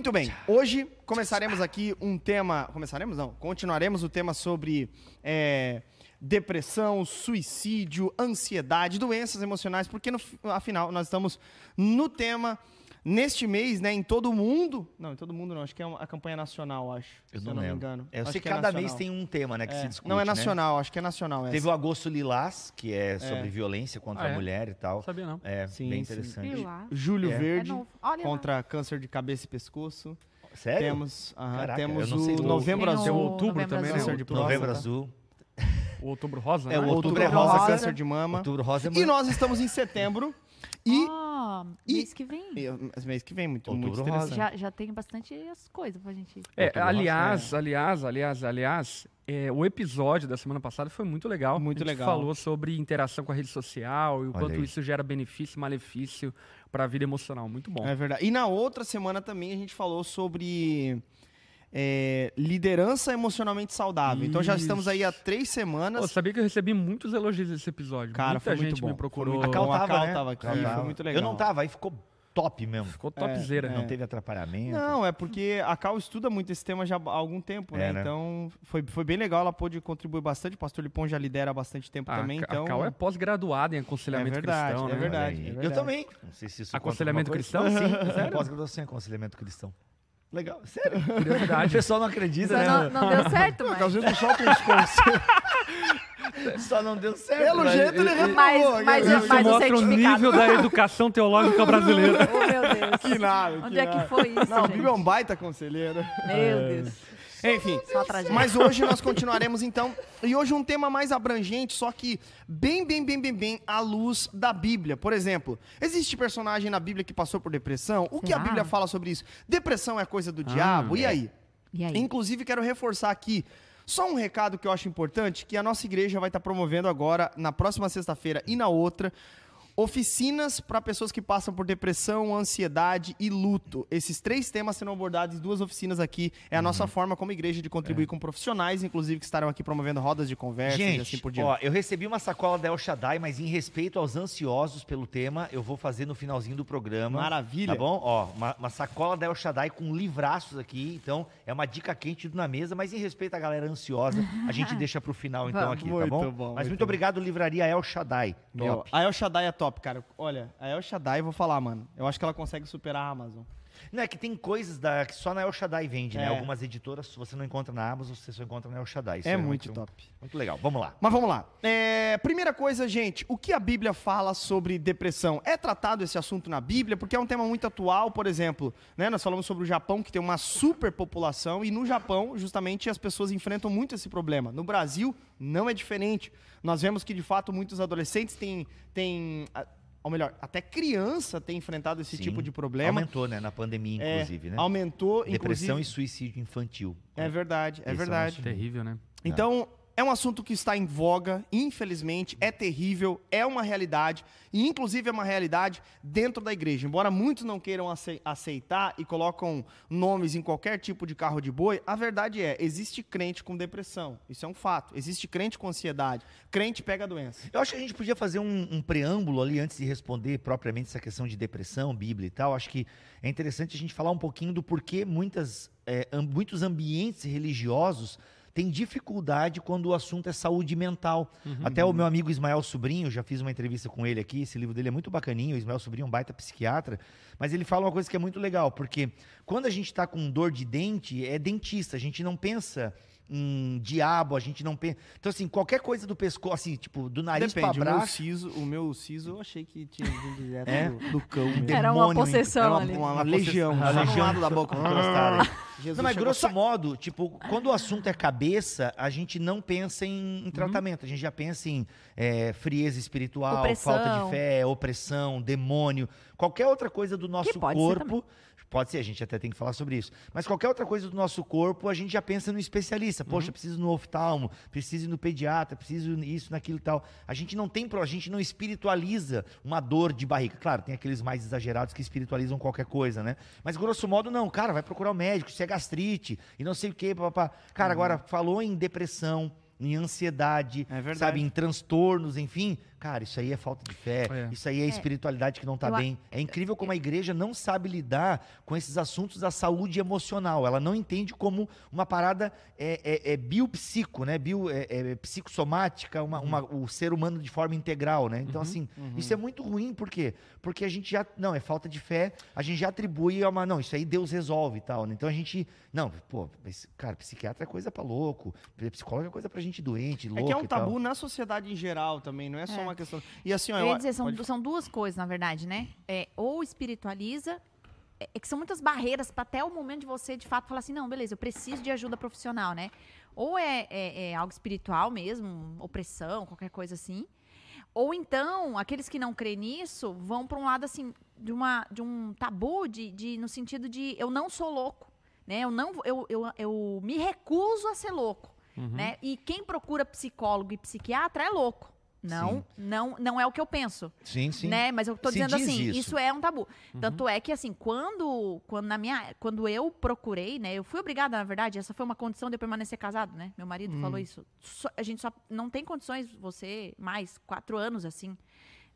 Muito bem, hoje começaremos aqui um tema. Começaremos não, continuaremos o tema sobre é, depressão, suicídio, ansiedade, doenças emocionais, porque no, fi- afinal nós estamos no tema. Neste mês, né, em todo o mundo. Não, em todo mundo não, acho que é uma- a campanha nacional, acho. Eu se não, eu não me engano. É, eu Acho sei que é cada mês nacional. tem um tema, né, que É. se discute. Não, é né? nacional, acho que é nacional essa. Teve o Agosto Lilás, que é sobre violência contra Ah, é? a mulher e tal. Não sabia, não. É, Sim, bem sim. interessante. É. É Verde lá. contra câncer de cabeça e pescoço. Sério? Temos, aham, Caraca, temos o do- Novembro Tem o Azul. outubro também, né? Azul. Novembro Azul. O Outubro Rosa, É, né? o outubro Outubro é rosa, rosa, câncer. câncer de mama. Outubro rosa é E nós estamos em setembro. E, Ó, e- mês que vem. e mês que vem, muito, Outubro muito interessante. Já, já tem bastante as coisas pra gente. É, Outubro Rosa, aliás, aliás, aliás, aliás, é, o episódio da semana passada foi muito legal. Muito a gente legal. falou sobre interação com a rede social e o Olha quanto aí. isso gera benefício e malefício para a vida emocional. Muito bom. É verdade. E na outra semana também a gente falou sobre é, liderança emocionalmente saudável. Então já estamos aí há três Pô, semanas. sabia que eu recebi muitos elogios desse episódio. Cara, Muita foi muito gente bom. me procurou. Foi muito A Cal bom. A tava, Cal né? tava aqui, Cal foi tava. muito legal. Eu não tava, aí ficou top mesmo. Ficou topzera. Não teve atrapalhamento. Não, é porque a Cal estuda muito esse tema já há algum tempo, né? É, né? Então foi, foi bem legal, ela pôde contribuir bastante. O pastor Lipão já lidera há bastante tempo A, também. Ca- Então, a Cal é pós-graduada em aconselhamento É verdade, cristão, é né? verdade. Olha aí. verdade. Eu também. Não sei se isso Aconselhamento cristão? Sim, pós-graduação em aconselhamento cristão. Legal, sério. O Curiosidade. pessoal não acredita, Só né? não, não deu certo, Às mas. vezes tu solta uns conselhos. Só não deu certo. Pelo mas- jeito ele reprovou. Mas- mas Isso Mas o mostra o nível da educação teológica brasileira. Oh, meu Deus. Que nada. Onde é que nada. foi isso, Não, o gente? Bibo é um baita conselheiro. Meu Deus. Enfim, mas hoje nós continuaremos então. E hoje um tema mais abrangente, só que bem, bem, bem, bem, bem à luz da Bíblia. Por exemplo, existe personagem na Bíblia que passou por depressão? O que a Será? Bíblia fala sobre isso? Depressão é coisa do diabo? E é. aí? E aí? Inclusive, quero reforçar aqui só um recado que eu acho importante, que a nossa igreja vai estar promovendo agora, na próxima sexta-feira e na outra, oficinas para pessoas que passam por depressão, ansiedade e luto. Esses três temas serão abordados em duas oficinas aqui. É a nossa forma como igreja de contribuir com profissionais, inclusive, que estarão aqui promovendo rodas de conversa e assim por diante. ó, eu recebi uma sacola da El Shaddai, mas em respeito aos ansiosos pelo tema, eu vou fazer no finalzinho do programa. Maravilha. Tá bom? Ó, uma, uma sacola da El Shaddai com livraços aqui. Então, é uma dica quente na mesa, mas em respeito à galera ansiosa, a gente deixa pro final então aqui, tá Muito bom? bom, mas muito muito bom. obrigado, Livraria El Shaddai. Meu, Top. a El Shaddai é top, cara. Olha, a El Shaddai, vou falar, mano. Eu acho que ela consegue superar a Amazon. Não, é que tem coisas da, que só na El Shaddai vende, né? É. Algumas editoras você não encontra na Amazon, você só encontra na El Shaddai. Isso É muito top. Muito legal. Vamos lá. Mas vamos lá. É, primeira coisa, gente, o que a Bíblia fala sobre depressão? É tratado esse assunto na Bíblia? Porque é um tema muito atual, por exemplo, né? Nós falamos sobre o Japão, que tem uma superpopulação, e no Japão, justamente, as pessoas enfrentam muito esse problema. No Brasil, não é diferente. Nós vemos que, de fato, muitos adolescentes têm. têm ou melhor, até criança tem enfrentado esse Sim. tipo de problema. Aumentou, né? Na pandemia, É, inclusive, né? Aumentou, Depressão inclusive. e suicídio infantil. É verdade, é Esse é verdade. nosso- Terrível, né? Então, é um assunto que está em voga, infelizmente, é terrível, é uma realidade, e inclusive é uma realidade dentro da igreja. Embora muitos não queiram acei- aceitar e colocam nomes em qualquer tipo de carro de boi, a verdade é, existe crente com depressão, isso é um fato. Existe crente com ansiedade, crente pega a doença. Eu acho que a gente podia fazer um, um preâmbulo ali antes de responder propriamente essa questão de depressão, Bíblia e tal. Acho que é interessante a gente falar um pouquinho do porquê muitas, é, muitos ambientes religiosos têm dificuldade quando o assunto é saúde mental. Até o meu amigo Ismael Sobrinho, já fiz uma entrevista com ele aqui, esse livro dele é muito bacaninho, o Ismael Sobrinho é um baita psiquiatra, mas ele fala uma coisa que é muito legal, porque quando a gente está com dor de dente, é dentista, a gente não pensa em diabo, a gente não pensa... Então, assim, qualquer coisa do pescoço, assim, tipo, do nariz Depende, para o meu, braço... siso, o meu siso eu achei que tinha vindo direto É? do, do cão mesmo. Era uma demônio, possessão Era uma, ali. uma, Uma legião, A legião. lado da boca. Encostada. Jesus Não, mas grosso só- modo, tipo, quando o assunto é cabeça, a gente não pensa em, em tratamento. A gente já pensa em é, frieza espiritual, Opressão. falta de fé, opressão, demônio, qualquer outra coisa do nosso pode ser corpo. Pode ser, a gente até tem que falar sobre isso. Mas qualquer outra coisa do nosso corpo, a gente já pensa no especialista. Poxa, preciso no oftalmo, preciso no pediatra, preciso isso, naquilo e tal. A gente não tem, a gente não espiritualiza uma dor de barriga. Claro, tem aqueles mais exagerados que espiritualizam qualquer coisa, né? Mas grosso modo, não. Cara, vai procurar o médico, se é gastrite e não sei o quê, papá. Cara, agora, falou em depressão, em ansiedade, É sabe, em transtornos, enfim. Cara, isso aí é falta de fé, É. isso aí é, espiritualidade que não tá Eu bem. É incrível como a igreja não sabe lidar com esses assuntos da saúde emocional. Ela não entende como uma parada é, é, é biopsico, né? Bio, é, é psicossomática, uma, uma- o ser humano de forma integral, né? Então, assim, isso é muito ruim, por quê? Porque a gente já. Não, é falta de fé, a gente já atribui a uma. Não, isso aí Deus resolve e tal. né? Então a gente. Não, pô, cara, psiquiatra é coisa pra louco, psicólogo é coisa pra gente doente, louco. É que é um tabu na sociedade em geral também, não é só É. uma questão. E assim, ó, Eu dizer, são, pode- são duas coisas, na verdade, né? É, ou espiritualiza, é, é que são muitas barreiras para até o momento de você, de fato, falar assim, não, beleza, eu preciso de ajuda profissional, né? Ou é, é- é algo espiritual mesmo, opressão, qualquer coisa assim. Ou então, aqueles que não creem nisso vão para um lado, assim, de, uma, de um tabu, de, de, no sentido de eu não sou louco, né? Eu, não, eu, eu, eu me recuso a ser louco, Uhum. né? E quem procura psicólogo e psiquiatra é louco. Não, não, não é o que eu penso, Sim, sim. né? Mas eu tô Se dizendo diz assim, isso. isso. é um tabu. Tanto é que assim, quando quando na minha, quando eu procurei, né? Eu fui obrigada, na verdade, essa foi uma condição de eu permanecer casado, né? Meu marido falou isso. Só- a gente só não tem condições você mais quatro anos assim.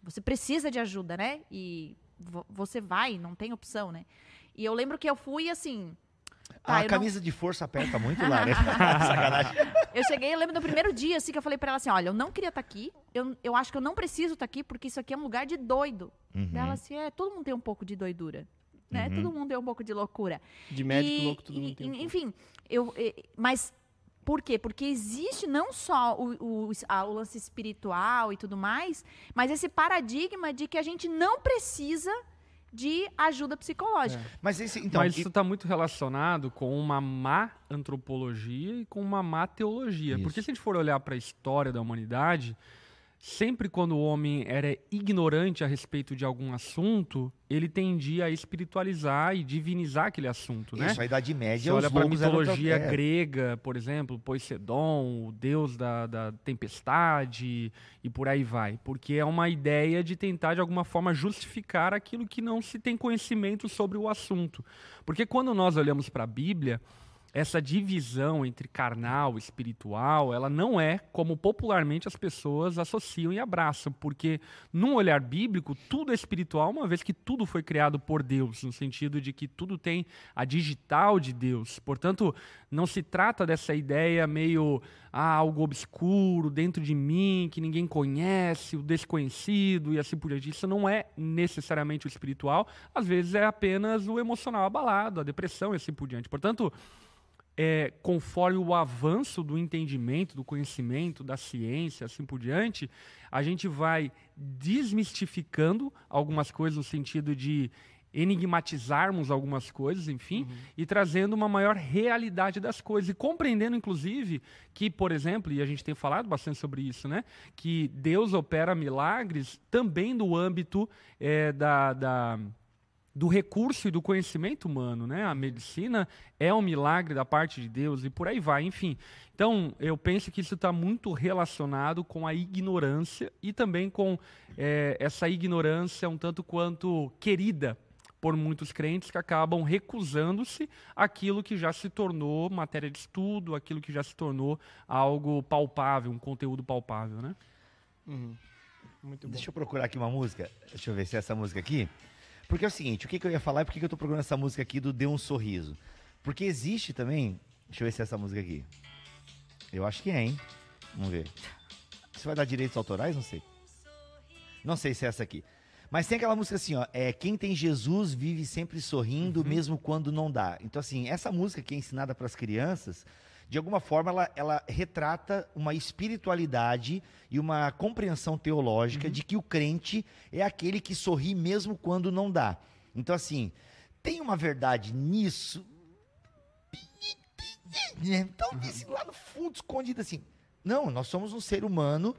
Você precisa de ajuda, né? E vo- você vai, não tem opção, né? E eu lembro que eu fui assim, Tá, a eu não- camisa de força aperta muito lá, né? Sacanagem. Eu cheguei, eu lembro do primeiro dia, assim, que eu falei pra ela assim, olha, eu não queria estar aqui, eu, eu acho que eu não preciso estar aqui, porque isso aqui é um lugar de doido. Uhum. Ela assim, é, todo mundo tem um pouco de doidura, né? Uhum. Todo mundo tem um pouco de loucura. de médico E- louco, todo mundo e- tem um pouco. Enfim, eu, e- mas por quê? Porque existe não só o, o, a- o lance espiritual e tudo mais, mas esse paradigma de que a gente não precisa de ajuda psicológica. Mas esse, então, Mas e- isso está muito relacionado com uma má antropologia e com uma má teologia. Isso. Porque se a gente for olhar para a história da humanidade, sempre quando o homem era ignorante a respeito de algum assunto, ele tendia a espiritualizar e divinizar aquele assunto, né? isso, a Idade Média, Você olha para a eram mitologia é, grega, por exemplo, Poseidon, o deus da, da tempestade e por aí vai. Porque é uma ideia de tentar, de alguma forma, justificar aquilo que não se tem conhecimento sobre o assunto. Porque quando nós olhamos para a Bíblia, essa divisão entre carnal e espiritual, ela não é como popularmente as pessoas associam e abraçam, porque num olhar bíblico, tudo é espiritual, uma vez que tudo foi criado por Deus, no sentido de que tudo tem a digital de Deus. Portanto, não se trata dessa ideia meio ah, algo obscuro dentro de mim, que ninguém conhece, o desconhecido e assim por diante. Isso não é necessariamente o espiritual, às vezes é apenas o emocional abalado, a depressão e assim por diante. Portanto, é, conforme o avanço do entendimento, do conhecimento, da ciência, assim por diante, a gente vai desmistificando algumas coisas no sentido de enigmatizarmos algumas coisas, enfim, e trazendo uma maior realidade das coisas. E compreendendo, inclusive, que, por exemplo, e a gente tem falado bastante sobre isso, né, que Deus opera milagres também no âmbito é, da, da do recurso e do conhecimento humano, né? A medicina é um milagre da parte de Deus e por aí vai, enfim. Então, eu penso que isso está muito relacionado com a ignorância e também com eh, essa ignorância um tanto quanto querida por muitos crentes que acabam recusando-se aquilo que já se tornou matéria de estudo, aquilo que já se tornou algo palpável, um conteúdo palpável, né? Uhum. Muito bom. Deixa eu procurar aqui uma música. Deixa eu ver se é essa música aqui. Porque é o seguinte, o que, que eu ia falar e por que, que eu tô procurando essa música aqui do Dê um Sorriso? Porque existe também. Deixa eu ver se é essa música aqui. Eu acho que é, hein? Vamos ver. Isso vai dar direitos autorais? Não sei. Não sei se é essa aqui. Mas tem aquela música assim, ó. É, quem tem Jesus vive sempre sorrindo, mesmo quando não dá. Então, assim, essa música que é ensinada para as crianças, de alguma forma, ela, ela retrata uma espiritualidade e uma compreensão teológica de que o crente é aquele que sorri mesmo quando não dá. Então, assim, tem uma verdade nisso. Então, disse lá no fundo, escondido assim. Não, nós somos um ser humano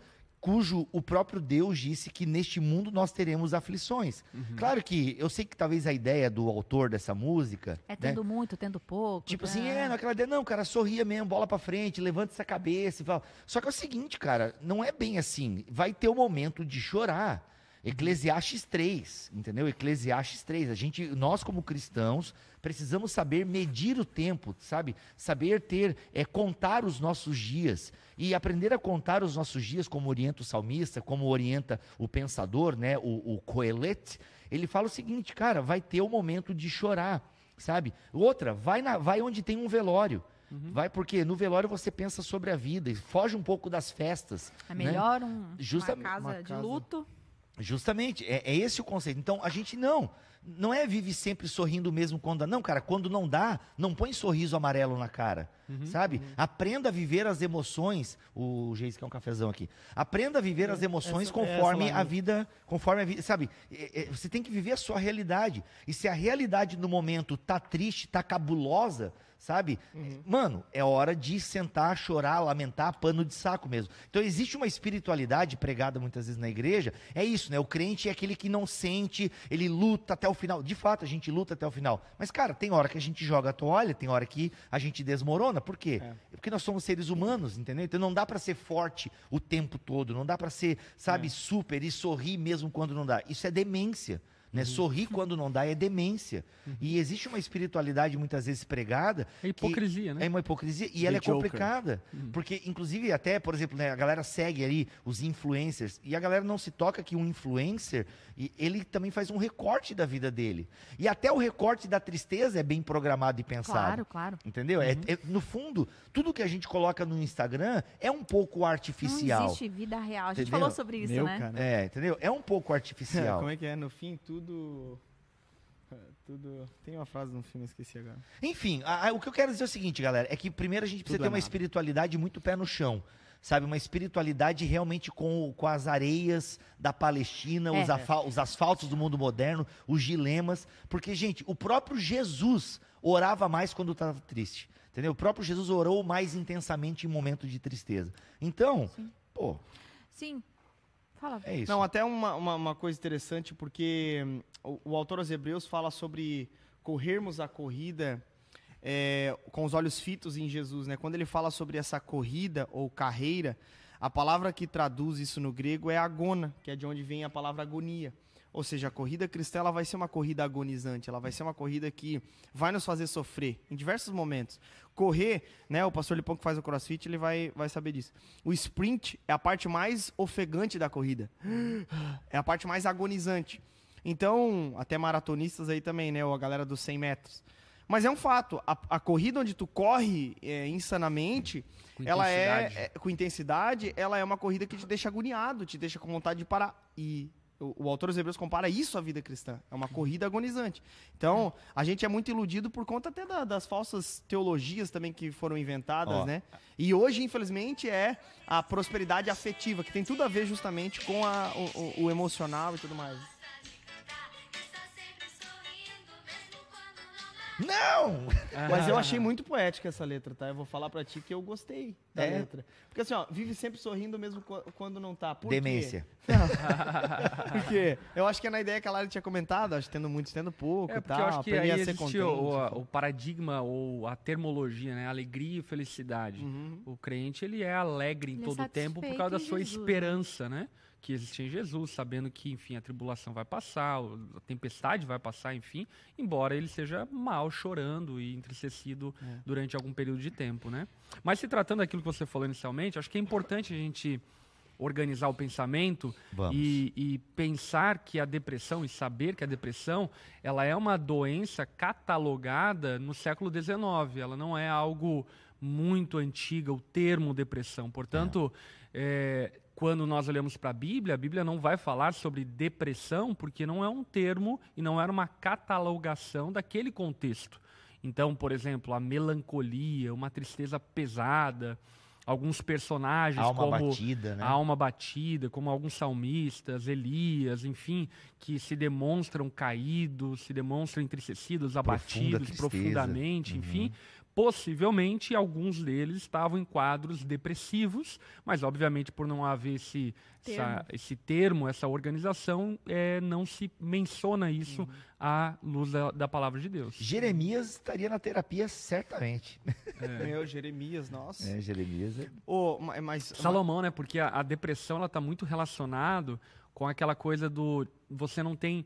cujo o próprio Deus disse que neste mundo nós teremos aflições. Claro que eu sei que talvez a ideia do autor dessa música. É né, tendo muito, tendo pouco. Tipo tá? assim, é, naquela ideia, não, cara, sorria mesmo, bola pra frente, levanta essa cabeça e tal. Só que é o seguinte, cara, não é bem assim. Vai ter o momento de chorar. Eclesiastes 3, entendeu? Eclesiastes 3. A gente, nós como cristãos, precisamos saber medir o tempo, sabe? Saber ter, é, contar os nossos dias. E aprender a contar os nossos dias, como orienta o salmista, como orienta o pensador, né? O, o Coelet, ele fala o seguinte, cara, vai ter o momento de chorar, sabe? Outra, vai, na, vai onde tem um velório. Vai porque no velório você pensa sobre a vida e foge um pouco das festas. É né? melhor um, Justa- uma casa uma de casa. luto. Justamente, é, é esse o conceito. Então, a gente não, não é vive sempre sorrindo mesmo quando dá. Não, cara, quando não dá, não põe sorriso amarelo na cara, sabe? Aprenda a viver as emoções. O Geis quer um cafezão aqui. Aprenda a viver as emoções essa- conforme essa a vida, conforme a vida, sabe? É, é, você tem que viver a sua realidade. E se a realidade no momento tá triste, tá cabulosa, sabe? Mano, é hora de sentar, chorar, lamentar, pano de saco mesmo. Então existe uma espiritualidade pregada muitas vezes na igreja, é isso, né? O crente é aquele que não sente, ele luta até o final. De fato, a gente luta até o final. Mas, cara, tem hora que a gente joga a toalha, tem hora que a gente desmorona. Por quê? Porque nós somos seres humanos, entendeu? Então não dá pra ser forte o tempo todo, não dá pra ser, sabe, super e sorrir mesmo quando não dá. Isso é demência. Né? Sorrir quando não dá é demência. E existe uma espiritualidade muitas vezes pregada. É hipocrisia, né? É uma hipocrisia e The ela é Joker. complicada. Porque, inclusive, até, por exemplo, né, a galera segue ali os influencers e a galera não se toca que um influencer, e ele também faz um recorte da vida dele. E até o recorte da tristeza é bem programado e pensado. Claro, claro. Entendeu? É- é- no fundo, tudo que a gente coloca no Instagram é um pouco artificial. Não existe vida real. A gente Entendeu? falou sobre isso, Meu, né? cara. É, entendeu? É um pouco artificial. Como é que é? No fim, tudo. É, Tudo. Tem uma frase no filme, esqueci agora. Enfim, a- a- o que eu quero dizer é o seguinte, galera, é que primeiro a gente precisa Tudo ter é uma nada. espiritualidade muito pé no chão. Sabe, uma espiritualidade realmente com, com as areias da Palestina, É. os, afa- os asfaltos do mundo moderno, os dilemas. Porque, gente, o próprio Jesus orava mais quando estava triste. Entendeu? O próprio Jesus orou mais intensamente em momento de tristeza. Então, pô, Sim. Fala. é isso. Não, até uma, uma, uma coisa interessante, porque hum, o, o autor aos Hebreus fala sobre corrermos a corrida é, com os olhos fitos em Jesus, né? Quando ele fala sobre essa corrida ou carreira, a palavra que traduz isso no grego é agona, que é de onde vem a palavra agonia. Ou seja, a corrida cristã ela vai ser uma corrida agonizante, ela vai ser uma corrida que vai nos fazer sofrer em diversos momentos. Correr, né? O pastor Lipão que faz o crossfit, ele vai, vai saber disso. O sprint é a parte mais ofegante da corrida. É a parte mais agonizante. Então, até maratonistas aí também, né? Ou a galera dos 100 metros. Mas é um fato, a, a corrida onde tu corre é, insanamente, Com ela é, intensidade. é- com intensidade, ela é uma corrida que te deixa agoniado, te deixa com vontade de parar. E o, o autor dos Hebreus compara isso à vida cristã. É uma corrida agonizante. Então, a gente é muito iludido por conta até da- das falsas teologias também que foram inventadas, Ó. né? E hoje, infelizmente, é a prosperidade afetiva, que tem tudo a ver justamente com a- o- o emocional e tudo mais. Não! Mas eu achei muito poética essa letra, tá? Eu vou falar pra ti que eu gostei da É? letra. Porque assim, ó, vive sempre sorrindo mesmo qu- quando não tá. Por Demência. Quê? Porque eu acho que é na ideia que a Lara tinha comentado, acho que tendo muito, tendo pouco É, e tal. eu acho que aí a ser existe contente. o, a- o paradigma ou a termologia, né? Alegria e felicidade. Uhum. O crente, ele é alegre em Ele é todo o tempo por causa da sua Jesus, esperança, né? Que existe em Jesus, sabendo que, enfim, a tribulação vai passar, a tempestade vai passar, enfim, embora ele seja mal, chorando e entristecido É. durante algum período de tempo, né? Mas se tratando daquilo que você falou inicialmente, acho que é importante a gente organizar o pensamento e, e pensar que a depressão e saber que a depressão ela é uma doença catalogada no século XIX. Ela não é algo muito antiga, o termo depressão. Portanto, é, quando nós olhamos para a Bíblia, a Bíblia não vai falar sobre depressão porque não é um termo e não era uma catalogação daquele contexto. Então, por exemplo, a melancolia, uma tristeza pesada, alguns personagens Alma como batida, né? a alma batida, como alguns salmistas, Elias, enfim, que se demonstram caídos, se demonstram entristecidos, Profunda abatidos tristeza. profundamente, Uhum. enfim. Possivelmente alguns deles estavam em quadros depressivos, mas obviamente por não haver esse termo, essa, esse termo essa organização, é, não se menciona isso Uhum. à luz da, da palavra de Deus. Jeremias estaria na terapia certamente. Meu, Jeremias, nossa. É, Jeremias é... Ma- mas, Salomão, né? Porque a, a depressão ela está muito relacionado com aquela coisa do você não tem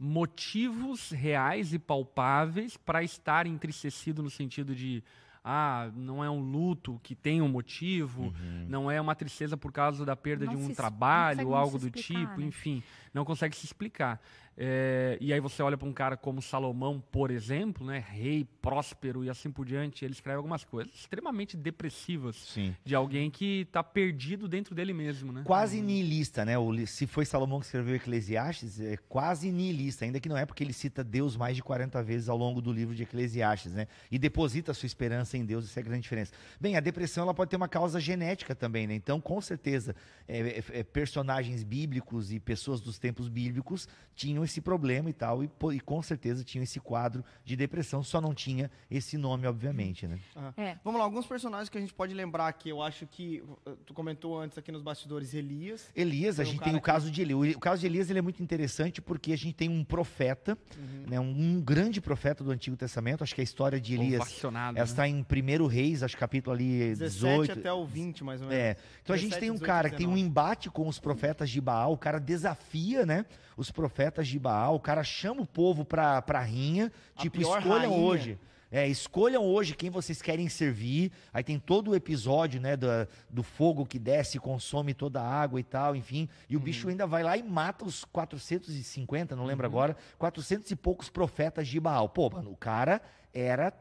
motivos reais e palpáveis para estar entristecido no sentido de ah, não é um luto que tem um motivo, Uhum. não é uma tristeza por causa da perda Não de um trabalho ou algo do explicar, tipo, né? enfim, não consegue se explicar. É, e aí você olha para um cara como Salomão, por exemplo, né, rei próspero e assim por diante, ele escreve algumas coisas extremamente depressivas Sim. de alguém que está perdido dentro dele mesmo, né? Quase nihilista, né? O se foi Salomão que escreveu Eclesiastes, é quase nihilista, ainda que não é porque ele cita Deus mais de 40 vezes ao longo do livro de Eclesiastes, né? E deposita a sua esperança em Deus, essa é a grande diferença. Bem, a depressão ela pode ter uma causa genética também, né? Então, com certeza, é, é, é, personagens bíblicos e pessoas dos tempos bíblicos tinham esse problema e tal, e, e com certeza tinham esse quadro de depressão, só não tinha esse nome, obviamente, né? É. Vamos lá, alguns personagens que a gente pode lembrar aqui. Eu acho que uh, tu comentou antes aqui nos bastidores Elias. Elias, a um gente tem o que- caso de Elias. O caso de Elias ele é muito interessante porque a gente tem um profeta, Uhum. né, um grande profeta do Antigo Testamento. Acho que a história de Elias ela né? está em 1 Reis, acho que capítulo ali 17 18. até o 20, mais ou menos. É. Então a gente 17, tem um 18, cara que tem um 19. embate com os profetas de Baal, o cara desafia, né, os profetas de Baal, o cara chama o povo pra, pra rinha, A tipo, escolham rainha. hoje. É, escolham hoje quem vocês querem servir. Aí tem todo o episódio, né, do, do fogo que desce e consome toda a água e tal, enfim. E o bicho ainda vai lá e mata os 450, não lembro agora, 400 e poucos profetas de Baal. Pô, mano, o cara era,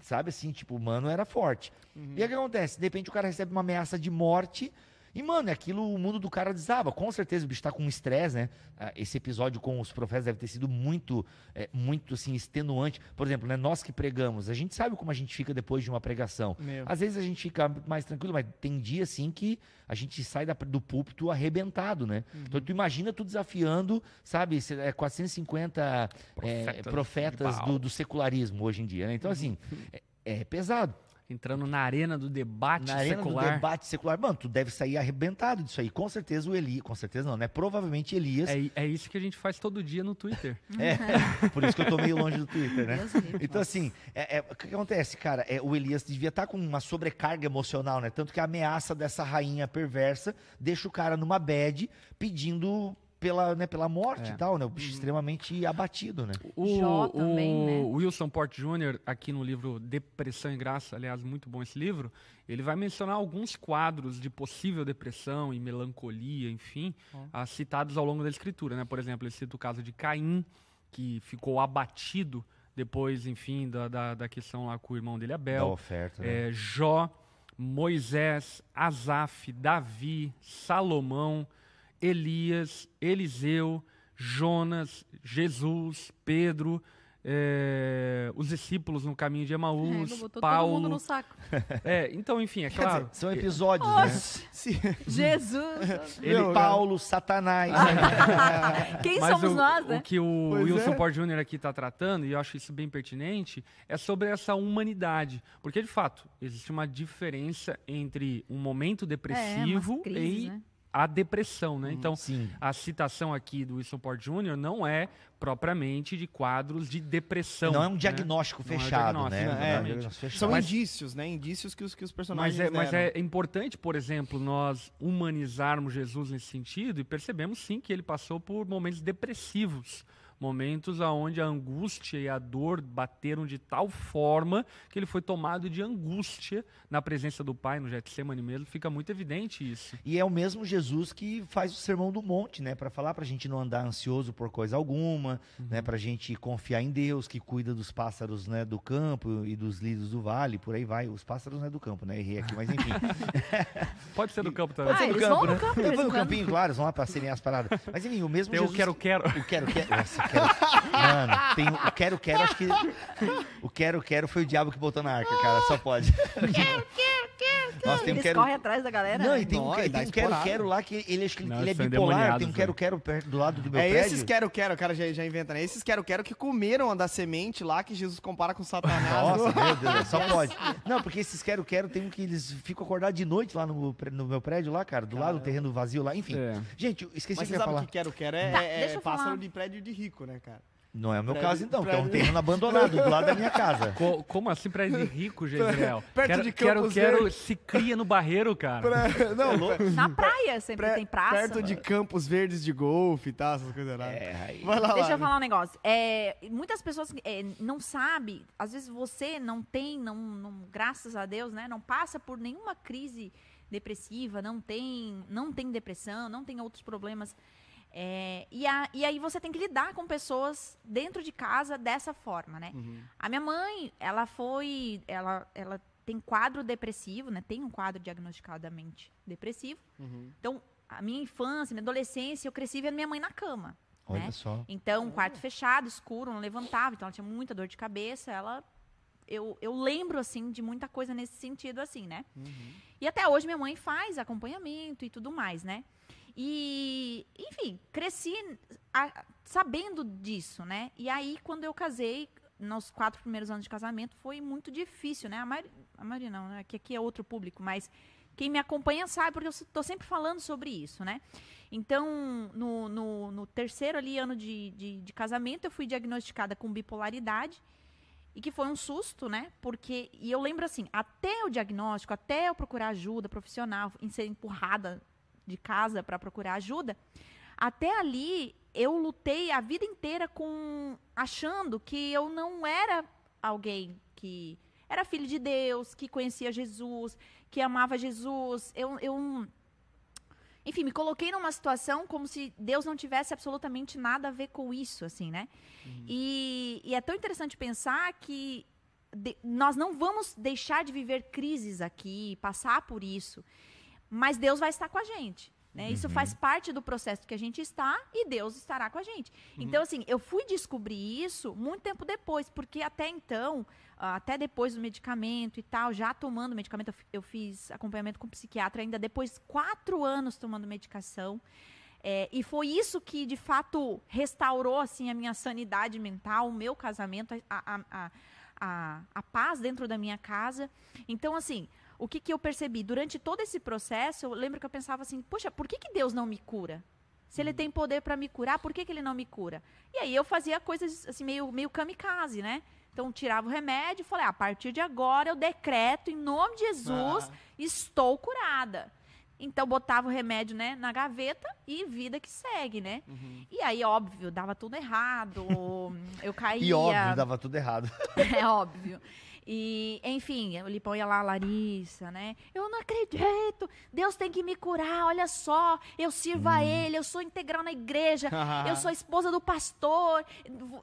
sabe assim, tipo, o mano era forte. E aí o que acontece? De repente o cara recebe uma ameaça de morte. E, mano, aquilo, o mundo do cara desaba. Com certeza o bicho tá com estresse, né? Ah, Esse episódio com os profetas deve ter sido muito, é, muito, assim, extenuante. Por exemplo, né, nós que pregamos, a gente sabe como a gente fica depois de uma pregação. Meu. Às vezes a gente fica mais tranquilo, mas tem dia, assim, que a gente sai da- do púlpito arrebentado, né? Então, tu imagina tu desafiando, sabe, cê- é, 450 é, Profetas de profetas Baal. do, do secularismo hoje em dia, né? Então, assim, é, é pesado. Entrando na arena do debate Na arena do secular. debate secular, mano, tu deve sair arrebentado disso aí. Com certeza o Elias, com certeza não, né? Provavelmente Elias. É, é isso que a gente faz todo dia no Twitter. É, por isso que eu tô meio longe do Twitter, né? Então, assim, é, é, o que que acontece, cara? É, o Elias devia estar com uma sobrecarga emocional, né? Tanto que a ameaça dessa rainha perversa deixa o cara numa bad pedindo pela, né, pela morte É. e tal, né? O bicho extremamente abatido, né? O, Jó também, o né? Wilson Porte Jr., aqui no livro Depressão e Graça, aliás, muito bom esse livro, ele vai mencionar alguns quadros de possível depressão e melancolia, enfim, ah, citados ao longo da escritura. Né? Por exemplo, ele cita o caso de Caim, que ficou abatido depois, enfim, da, da, da questão lá com o irmão dele, Da Abel. oferta, né? É, Jó, Moisés, Asaf, Davi, Salomão, Elias, Eliseu, Jonas, Jesus, Pedro, é, os discípulos no caminho de É, Emaús, botou todo mundo Paulo. no saco. É, então, enfim, é claro. dizer, são episódios, né? Se- Jesus! Ele, Meu, Paulo, Satanás. Quem Mas somos o, nós, né? o que o Pois Wilson é. Porter Jr. aqui está tratando, e eu acho isso bem pertinente, é sobre essa humanidade. Porque, de fato, existe uma diferença entre um momento depressivo umas crises, e né? A depressão, né? Então, Sim. a citação aqui do Wilson Porter Jr. não é propriamente de quadros de depressão. Não é um né? diagnóstico Não é um fechado, diagnóstico, né? né? Não é um É. diagnóstico fechado. São Mas- indícios, né? Indícios que os, que os Mas personagens é, mas é importante, por exemplo, nós humanizarmos Jesus nesse sentido e percebemos sim que ele passou por momentos depressivos, momentos onde a angústia e a dor bateram de tal forma que ele foi tomado de angústia na presença do Pai no Getsemane mesmo. Fica muito evidente isso. E é o mesmo Jesus que faz o sermão do monte, né? Para falar pra gente não andar ansioso por coisa alguma, né? Pra gente confiar em Deus, que cuida dos pássaros, né, do campo e dos lírios do vale, por aí vai. Os pássaros não é do campo, né? Errei aqui, mas enfim. Pode ser do campo também. Ah, Pode ser do eles vão campo, no né? campo Eu vou em no quando. campinho, claro, eles vão lá pra serem as paradas. Mas enfim, o mesmo Tem Jesus... quero, quero. O quero, quero. Nossa, quero. Mano, tem o, o quero, quero, acho que. O quero, quero foi o diabo que botou na arca, cara. Só pode. Quero, quero. Nossa, tem um Eles quero. correm atrás da galera. Não, né? e tem um, Não, tem e um quero, quero lá que ele, acho que Não, ele é eles são bipolar. Tem um endemoniados, quero, quero perto do lado do meu É prédio. esses quero, quero, o cara já, já inventa, né? Esses quero, quero que comeram a da semente lá que Jesus compara com Satanás. Nossa, meu Deus, só pode. Não, porque esses quero, quero tem um que eles ficam acordados de noite lá no, no meu prédio lá, cara, do lado do terreno vazio lá, enfim. É. Gente, eu esqueci Mas o que você eu ia sabe falar. que quero, quero é, Tá, é deixa eu pássaro falar. de prédio de rico, né, cara? Não é o meu Prédio- caso, então, porque é um prédio- terreno abandonado do lado da minha casa. Co- como assim pra de rico, Jezreel? Perto quero, de quero, Campos quero Verdes. se cria no barreiro, cara. Pra- não, Na praia sempre pré- tem praça. perto de campos verdes de golfe e tal, essas coisas lá. É, aí. Vai lá, Deixa eu Lari. falar um negócio. É, muitas pessoas é, não sabem, às vezes você não tem, não, não- graças a Deus, né, não passa por nenhuma crise depressiva, não tem, não tem depressão, não tem outros problemas. É, e, a- e aí você tem que lidar com pessoas dentro de casa dessa forma, né? Uhum. A minha mãe, ela foi, ela, ela tem quadro depressivo, né? Tem um quadro diagnosticadamente depressivo. Uhum. Então, a minha infância, minha adolescência, eu cresci vendo minha mãe na cama. Olha né? só. Então, um quarto fechado, escuro, não levantava, então ela tinha muita dor de cabeça, ela eu, eu lembro assim de muita coisa nesse sentido assim, né? E até hoje minha mãe faz acompanhamento e tudo mais, né? E, enfim, cresci a- sabendo disso, né? E aí quando eu casei, nos quatro primeiros anos de casamento, foi muito difícil, né? A maioria, a maioria não, né? Que aqui é outro público, mas quem me acompanha sabe, porque eu estou sempre falando sobre isso, né? Então, no, no, no terceiro ali ano de, de, de casamento, eu fui diagnosticada com bipolaridade. E que foi um susto, né? Porque, e eu lembro assim, até o diagnóstico, até eu procurar ajuda profissional, em ser empurrada de casa para procurar ajuda, até ali eu lutei a vida inteira com achando que eu não era alguém que era filho de Deus, que conhecia Jesus, que amava Jesus. Eu, eu enfim, me coloquei numa situação como se Deus não tivesse absolutamente nada a ver com isso, assim, né? E, e é tão interessante pensar que de- nós não vamos deixar de viver crises aqui, passar por isso, mas Deus vai estar com a gente. Né? Isso faz parte do processo que a gente está e Deus estará com a gente. Então, assim, eu fui descobrir isso muito tempo depois, porque até então, ah, até depois do medicamento e tal, já tomando medicamento, eu fi- eu fiz acompanhamento com psiquiatra ainda depois quatro anos tomando medicação. É, e foi isso que, de fato, restaurou assim, a minha sanidade mental, o meu casamento, a, a, a, a, a paz dentro da minha casa. Então, assim, o que, que eu percebi? Durante todo esse processo, eu lembro que eu pensava assim, poxa, por que, que Deus não me cura? Se ele tem poder para me curar, por que, que ele não me cura? E aí eu fazia coisas assim, meio, meio kamikaze, né? Então, tirava o remédio e falei, "Ah, a partir de agora eu decreto, em nome de Jesus, Ah. estou curada. Então, botava o remédio né, na gaveta e vida que segue, né? E aí, óbvio, dava tudo errado, eu caía. E óbvio, dava tudo errado. É óbvio. E, enfim, o Lipão ia lá, Larissa, né? Eu não acredito, Deus tem que me curar, olha só, eu sirvo a Ele, eu sou integral na igreja, eu sou a esposa do pastor,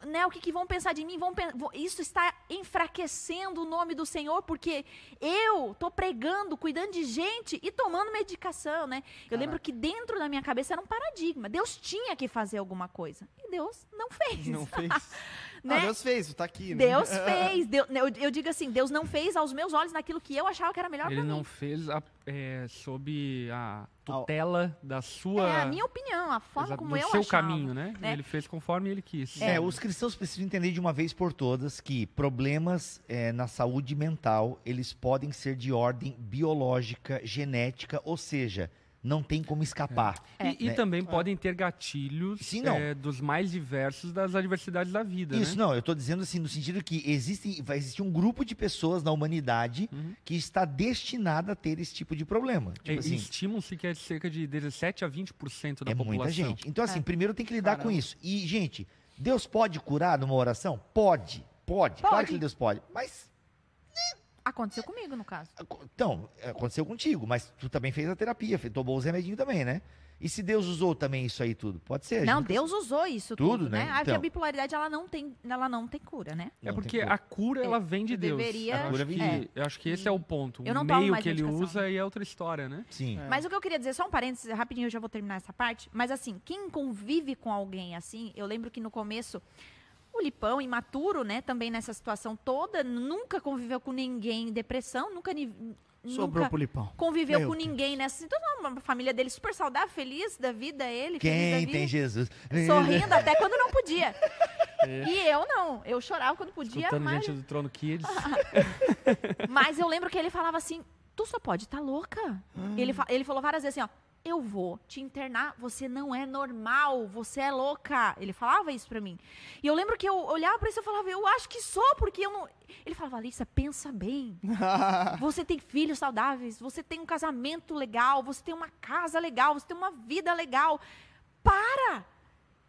né? O que, que vão pensar de mim? Vão- isso está enfraquecendo o nome do Senhor, porque eu tô pregando, cuidando de gente e tomando medicação, né? Eu lembro que dentro da minha cabeça era um paradigma. Deus tinha que fazer alguma coisa. E Deus não fez. Não fez. Né? Ah, Deus fez, tá aqui, né? Deus fez. Deus- eu, eu digo assim, Deus não fez aos meus olhos naquilo que eu achava que era melhor Ele pra não mim. fez a- é, sob a tutela da sua. É a minha opinião, a forma Exato, como do eu seu achava. caminho, né? né? Ele fez conforme ele quis. É, os cristãos precisam entender de uma vez por todas que problemas é, na saúde mental, eles podem ser de ordem biológica, genética, ou seja, não tem como escapar. E, e né? também podem ter gatilhos Sim, não. é, dos mais diversos das adversidades da vida. Isso, né? não, eu tô dizendo assim, no sentido que existe, vai existir um grupo de pessoas na humanidade Uhum. que está destinada a ter esse tipo de problema. É, Tipo assim, Estimam-se que é cerca de 17 a 20% da é população. muita gente. Então, assim, É. primeiro tem que lidar com Caramba. isso. E, gente, Deus pode curar numa oração? Pode, pode. Claro Pode. que Deus pode. Mas Aconteceu comigo, no caso. Então, aconteceu contigo, mas tu também fez a terapia, tomou os remedinhos também, né? E se Deus usou também isso aí tudo? Pode ser. a gente Não, nunca- Deus usou isso Tudo, tudo, né? né? Então. a bipolaridade, ela não tem, ela não tem cura, né? É porque cura. a cura, ela vem de Eu Deus. deveria- Eu cura acho, vem que, de eu acho que esse é o ponto. Eu não o meio que ele usa aí é outra história, né? Sim. É. Mas o que eu queria dizer, só um parênteses, rapidinho, eu já vou terminar essa parte. Mas assim, quem convive com alguém assim, eu lembro que no começo, o Lipão, imaturo, né, também nessa situação toda, nunca conviveu com ninguém em depressão, nunca, Sobrou nunca pro Lipão. conviveu Meu com Deus. ninguém nessa. Então, uma família dele super saudável, feliz da vida, ele, feliz Quem vida. tem Jesus? sorrindo até quando não podia. E eu não, eu chorava quando podia, Escutando mas, gente do Trono Kids. mas eu lembro que ele falava assim, tu só pode estar louca. Hum. Ele, fa- ele falou várias vezes assim, ó, eu vou te internar, você não é normal, você é louca. Ele falava isso pra mim. E eu lembro que eu olhava pra isso e falava, eu acho que sou, porque eu não. Ele falava, Alissa, pensa bem. Você tem filhos saudáveis, você tem um casamento legal, você tem uma casa legal, você tem uma vida legal. Para!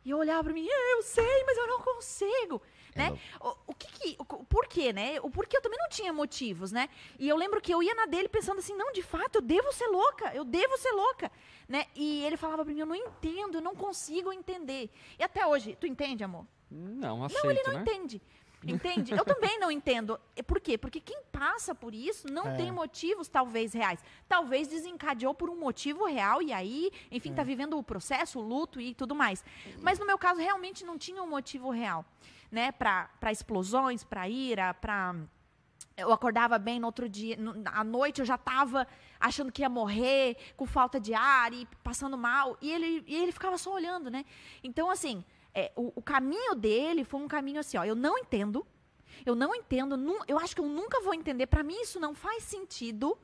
E eu olhava pra mim, eu sei, mas eu não consigo. Né? O, o que, que o, o porquê, né? O porquê eu também não tinha motivos, né? E eu lembro que eu ia na dele pensando assim, não, de fato, eu devo ser louca, eu devo ser louca, né? E ele falava pra mim, eu não entendo, eu não consigo entender. E até hoje, tu entende, amor? Não, aceito, Não, ele não né? entende. Entende? Eu também não entendo. Por quê? Porque quem passa por isso não É. tem motivos, talvez, reais. Talvez desencadeou por um motivo real e aí, enfim, É. tá vivendo o processo, o luto e tudo mais. Mas no meu caso, realmente não tinha um motivo real, né? Pra explosões, pra ira, pra... Eu acordava bem no outro dia, no- à noite eu já tava achando que ia morrer, com falta de ar e passando mal. E ele, e ele ficava só olhando, né? Então, assim, é, o, o caminho dele foi um caminho assim, ó, eu não entendo, eu não entendo, nu- eu acho que eu nunca vou entender, pra mim isso não faz sentido,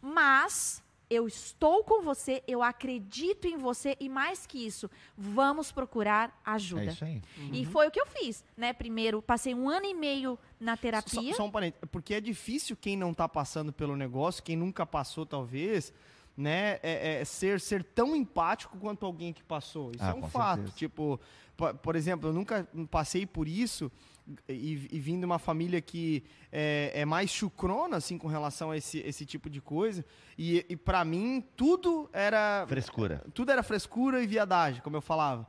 mas eu estou com você, eu acredito em você e mais que isso, vamos procurar ajuda. É isso aí. E foi o que eu fiz, né? Primeiro, passei um ano e meio na terapia. Só, só um parênteses, porque é difícil quem não tá passando pelo negócio, quem nunca passou, talvez, né, é, é ser, ser tão empático quanto alguém que passou. Isso Ah, é um fato. certeza. Tipo, po- por exemplo, eu nunca passei por isso e, e vim de uma família que é, é mais chucrona, assim, com relação a esse, esse tipo de coisa. E, e para mim, tudo era Frescura. tudo era frescura e viadagem, como eu falava.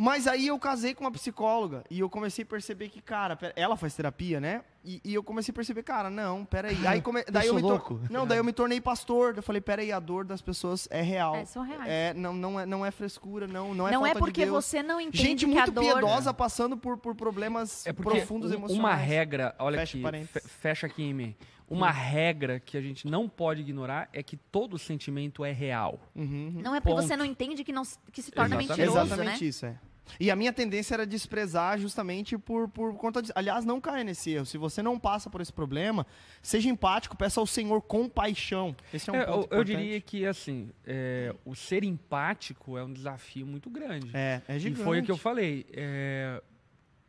Mas aí eu casei com uma psicóloga e eu comecei a perceber que, cara, pera- ela faz terapia, né? E, e eu comecei a perceber, cara, não, peraí. Aí come, daí eu, sou me tor- louco. Não, daí eu me tornei pastor. Eu falei, peraí, a dor das pessoas é real. É, são reais. É, não, não, é, não é frescura, não, não é não é falta de porque Deus. você não entende Gente que muito a dor... piedosa passando por, por problemas É porque profundos um- emocionais. uma regra, olha Fecha aqui, fecha aqui em mim. Uma regra que a gente não pode ignorar é que todo sentimento é real. Uhum, uhum. Não é porque Ponto. você não entende que, não, se- que se torna Exatamente. mentiroso, Exatamente né? isso, é. E a minha tendência era desprezar justamente por, por conta disso. Aliás, não caia nesse erro. Se você não passa por esse problema, seja empático, peça ao Senhor compaixão. Esse é um É, ponto eu, eu diria que, assim, é, o ser empático é um desafio muito grande. É, é e gigante. foi o que eu falei. é,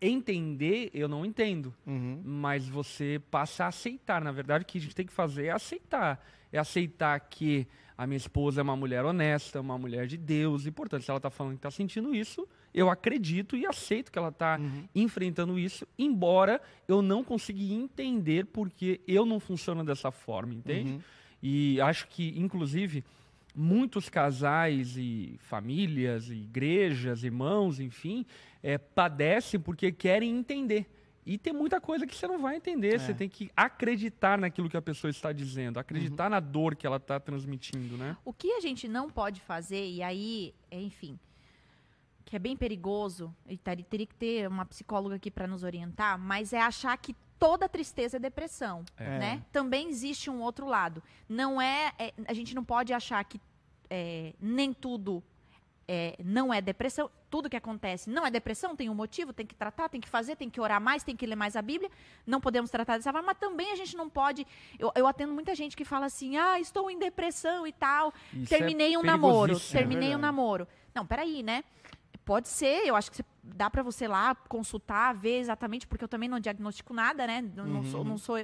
entender, eu não entendo. Uhum. Mas você passa a aceitar. Na verdade, o que a gente tem que fazer é aceitar. É aceitar que a minha esposa é uma mulher honesta, uma mulher de Deus. E, portanto, se ela está falando que está sentindo isso, eu acredito e aceito que ela está Uhum. enfrentando isso, embora eu não consiga entender porque eu não funciono dessa forma, entende? Uhum. E acho que, inclusive, muitos casais e famílias, e igrejas, irmãos, enfim, é, padecem porque querem entender. E tem muita coisa que você não vai entender. É. Você tem que acreditar naquilo que a pessoa está dizendo, acreditar Uhum. na dor que ela está transmitindo, né? O que a gente não pode fazer, e aí, é, enfim, que é bem perigoso, e ter- teria que ter uma psicóloga aqui para nos orientar, mas é achar que toda tristeza é depressão, É. né? Também existe um outro lado. Não é, é- a gente não pode achar que é, nem tudo é, não é depressão. Tudo que acontece não é depressão, tem um motivo, tem que tratar, tem que fazer, tem que orar mais, tem que ler mais a Bíblia. Não podemos tratar dessa forma, mas também a gente não pode. Eu, eu atendo muita gente que fala assim: ah, estou em depressão e tal. Isso é terminei um namoro. Terminei É um namoro. Não, peraí, né? Pode ser, eu acho que dá pra você lá consultar, ver exatamente, porque eu também não diagnostico nada, né? Não, não sou, não sou.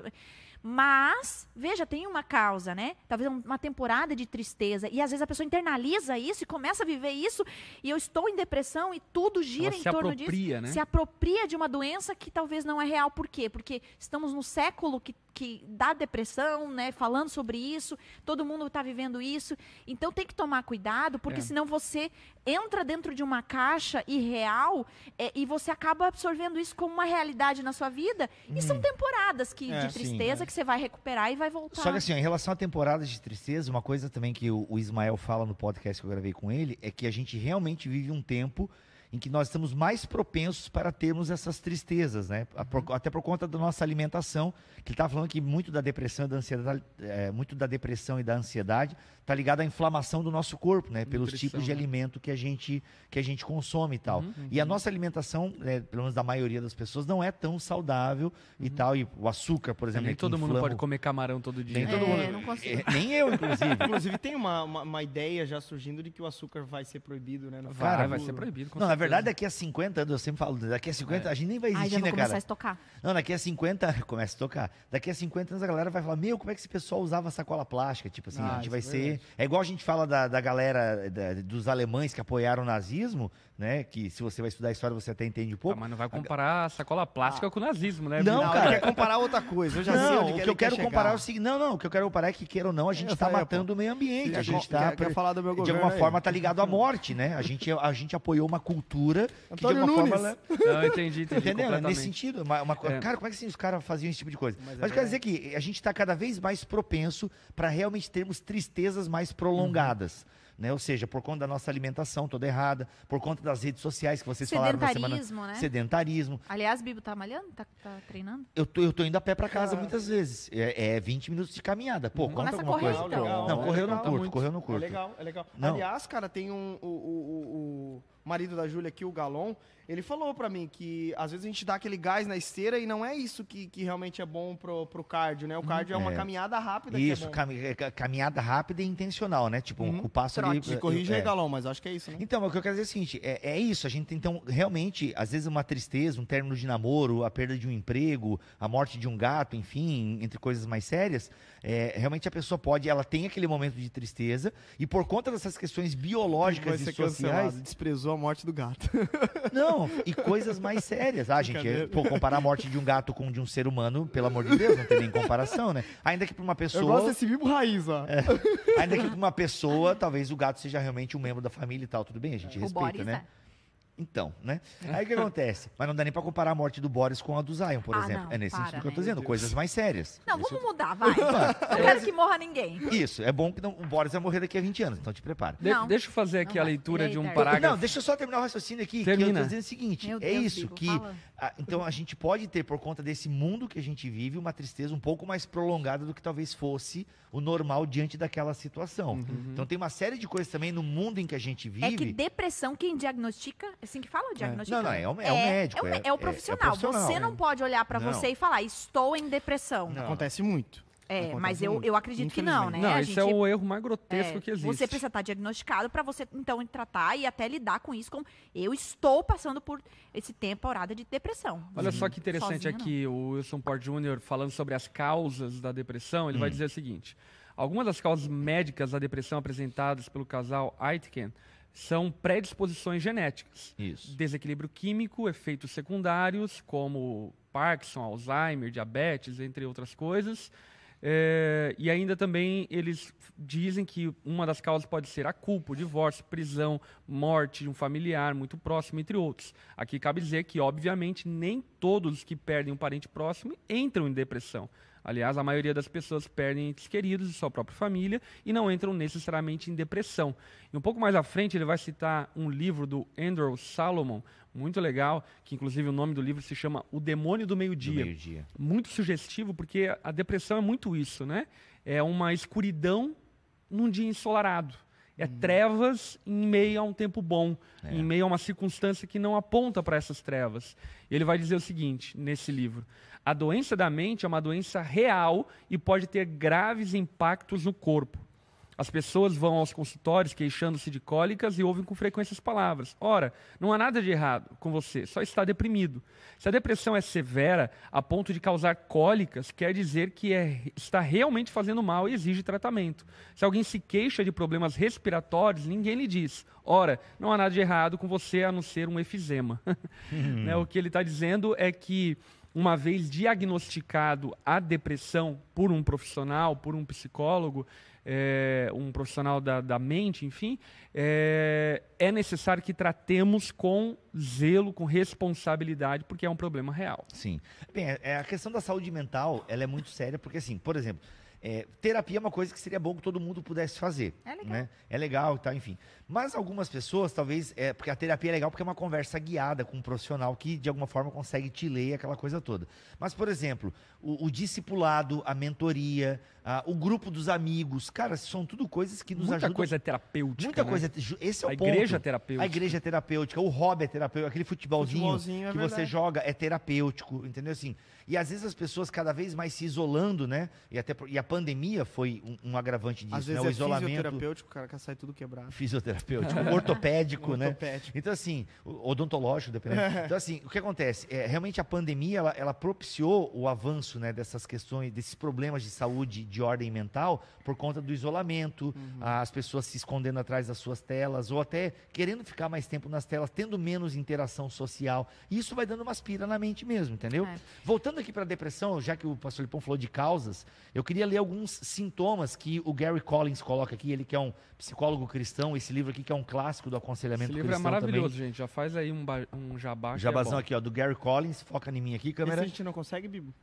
Mas, veja, tem uma causa, né? Talvez um- uma temporada de tristeza. E às vezes a pessoa internaliza isso e começa a viver isso. E eu estou em depressão e tudo gira Ela em torno apropria, disso. né? Se apropria de uma doença que talvez não é real. Por quê? Porque estamos no século que, que dá depressão, né? Falando sobre isso. Todo mundo está vivendo isso. Então tem que tomar cuidado, porque É. senão você entra dentro de uma caixa irreal é, e você acaba absorvendo isso como uma realidade na sua vida. E são temporadas que, É, de sim, tristeza é. que você vai recuperar e vai voltar. Só que assim, em relação à temporada de tristeza, uma coisa também que o Ismael fala no podcast que eu gravei com ele é que a gente realmente vive um tempo em que nós estamos mais propensos para termos essas tristezas, né? Por- Até por conta da nossa alimentação, que ele está falando que muito da depressão e da ansiedade, é, muito da depressão e da ansiedade está ligado à inflamação do nosso corpo, né? Pelos Nutrição, tipos de né? alimento que a gente que a gente consome e tal. Uhum. E a nossa alimentação, né, pelo menos da maioria das pessoas, não é tão saudável e tal. E o açúcar, por exemplo, Nem é todo mundo inflama pode o- comer camarão todo dia. Nem todo É, mundo. não consigo. É, nem eu, inclusive. Inclusive, tem uma, uma, uma ideia já surgindo de que o açúcar vai ser proibido, né? no Vai, Cara, vai futuro. ser proibido. com Não, na verdade, daqui a 50 anos, eu sempre falo, daqui a 50, É. a gente nem vai Ai, existir, vou né, começar cara? a estocar. Não, daqui a 50, começa a tocar. Daqui a 50 anos a galera vai falar: Meu, como é que esse pessoal usava sacola plástica? Tipo assim, Ah, a gente vai é ser. É igual a gente fala da, da galera, da- dos alemães que apoiaram o nazismo, né? Que se você vai estudar história você até entende um Ah, pouco. mas não vai comparar a sacola plástica com o nazismo, né? Não, Não, cara. quer comparar outra coisa. Eu já sei não, onde o que eu quero quer comparar é chegar. o seguinte: não, não, o que eu quero comparar é que, queira ou não, a gente está sei, pô. matando o meio ambiente. A gente quer- está. quer falar do meu de governo alguma aí? forma está ligado à morte, né? A gente, a gente apoiou uma cultura que de alguma Nunes. forma. Não, entendi, entendi Entendeu? Nesse sentido. Uma, uma É. Cara, como é que assim, os caras faziam esse tipo de coisa? Mas Mas, é quer dizer que a gente está cada vez mais propenso para realmente termos tristezas mais prolongadas. Né? Ou seja, por conta da nossa alimentação toda errada, por conta das redes sociais que vocês falaram na semana. Sedentarismo, né? Sedentarismo. Aliás, Bibo tá malhando? Tá, tá treinando? Eu tô, eu tô indo a pé para casa Ah. muitas vezes. É, é 20 minutos de caminhada. Pô, conta Começa alguma correr, coisa. então. Não, é correu no legal. curto, muito. correu no É curto. legal, é legal. Não. Aliás, cara, tem um. O, o, o, o marido da Júlia aqui, o Galon, ele falou pra mim que às vezes a gente dá aquele gás na esteira e não é isso que, que realmente é bom pro, pro cardio, né? O cardio é uma É. caminhada rápida Isso, é cami- é, ca- caminhada rápida e intencional, né? Tipo, Uhum. o passo ali. Me corrija é, aí, Galon, mas acho que é isso, né? Então, o que eu quero dizer é o seguinte: é, é isso. A gente então, realmente, às vezes, uma tristeza, um término de namoro, a perda de um emprego, a morte de um gato, enfim, entre coisas mais sérias. é, realmente a pessoa pode, ela tem aquele momento de tristeza, e por conta dessas questões biológicas e sociais. cancelado. Desprezou a morte do gato. Não, e coisas mais sérias. Ah, gente, é, pô, comparar a morte de um gato com de um ser humano, pelo amor de Deus, não tem nem comparação, né? Ainda que para uma Eu gosto pessoa. desse vivo raiz, ó. Ainda que para uma pessoa, talvez o gato seja realmente um membro da família e tal, tudo bem, a gente o respeita, Boris, né? né? Então, né? Aí o que acontece? Mas não dá nem pra comparar a morte do Boris com a do Zion, por Ah, exemplo. não, é nesse para, sentido que eu tô né? dizendo, coisas mais sérias. Não, Isso- vamos mudar, vai. Não quero que morra ninguém. Isso, é bom que não- o Boris vai morrer daqui a 20 anos, então te prepara. De- Não. deixa eu fazer aqui Não a leitura aí, de um parágrafo. Não, deixa eu só terminar o raciocínio aqui, que eu Termina. tô dizendo o seguinte, Meu é Deus, isso, que a- então a gente pode ter, por conta desse mundo que a gente vive, uma tristeza um pouco mais prolongada do que talvez fosse o normal diante daquela situação. Então tem uma série de coisas também no mundo em que a gente vive. É que depressão, quem diagnostica, assim que fala, diagnostica? Não, não, é o- é o médico, É, o, é- é o é- profissional. é o profissional, Você é. não pode olhar Não. você e falar, estou em depressão. Não. Acontece muito. É, Acontece mas eu, muito, eu acredito que não, né? Não, A esse é o erro mais grotesco é, que existe. Você precisa estar diagnosticado pra você, então, tratar e até lidar com isso. Como eu estou passando por esse temporada de depressão. Olha só que interessante aqui, o Wilson Port Jr. falando sobre as causas da depressão, ele vai dizer o seguinte: algumas das causas médicas da depressão apresentadas pelo casal Aitken são predisposições genéticas. Isso. Desequilíbrio químico, efeitos secundários, como Parkinson, Alzheimer, diabetes, entre outras coisas. É, e ainda também eles dizem que uma das causas pode ser a culpa, o divórcio, prisão, morte de um familiar muito próximo, entre outros. Aqui cabe dizer que, obviamente, nem todos que perdem um parente próximo entram em depressão. Aliás, a maioria das pessoas perdem entes queridos de sua própria família e não entram necessariamente em depressão. E um pouco mais à frente ele vai citar um livro do Andrew Salomon, muito legal, que inclusive o nome do livro se chama O Demônio do Do Meio-Dia meio-dia. muito sugestivo, porque a depressão é muito isso, né? É uma escuridão num dia ensolarado. É trevas em meio a um tempo bom, É. em meio a uma circunstância que não aponta para essas trevas. Ele vai dizer o seguinte nesse livro: a doença da mente é uma doença real e pode ter graves impactos no corpo. As pessoas vão aos consultórios queixando-se de cólicas e ouvem com frequência as palavras. Ora, não há nada de errado com você, só está deprimido. Se a depressão é severa a ponto de causar cólicas, quer dizer que é- está realmente fazendo mal e exige tratamento. Se alguém se queixa de problemas respiratórios, ninguém lhe diz. Ora, não há nada de errado com você a não ser um efizema. Né, o que ele está dizendo é que uma vez diagnosticado a depressão por um profissional, por um psicólogo, é, um profissional da, da mente, enfim, é, é necessário que tratemos com zelo, com responsabilidade, porque é um problema real. Sim. Bem, é- é, a questão da saúde mental, ela é muito séria, porque assim, por exemplo, é, terapia é uma coisa que seria bom que todo mundo pudesse fazer. É legal. Né? É legal e tal, enfim. Mas algumas pessoas, talvez, é, porque a terapia é legal porque é uma conversa guiada com um profissional que, de alguma forma, consegue te ler aquela coisa toda. Mas, por exemplo, o, o discipulado, a mentoria, a- o grupo dos amigos, cara, são tudo coisas que nos Muita ajudam. coisa terapêutica. muita né? coisa. Esse é o A ponto. igreja terapêutica. A igreja é terapêutica, o hobby é terapêutico, aquele futebolzinho, Futebolzinho é que você joga é terapêutico, entendeu assim? E às vezes as pessoas cada vez mais se isolando, né? E até e a pandemia foi um, um agravante disso, Às né? vezes O é isolamento fisioterapêutico, o cara quer sair tudo quebrado. fisioterapêutico, ortopédico, né? Ortopédico. Então, assim, odontológico, dependendo. Então, assim, o que acontece? É, realmente a pandemia, ela, ela propiciou o avanço né, dessas questões, desses problemas de saúde de ordem mental por conta do isolamento, Uhum. as pessoas se escondendo atrás das suas telas, ou até querendo ficar mais tempo nas telas, tendo menos interação social. E isso vai dando umas pira na mente mesmo, entendeu? É. Voltando aqui para a depressão, já que o pastor Lipão falou de causas, eu queria ler alguns sintomas que o Gary Collins coloca aqui, ele que é um psicólogo cristão, esse livro aqui que é um clássico do Esse aconselhamento livro é maravilhoso, também. gente. Já faz aí um, um jabá. é Jabazão bom. aqui, ó, do Gary Collins, foca em mim aqui, Esse câmera. a gente não consegue, Bibo?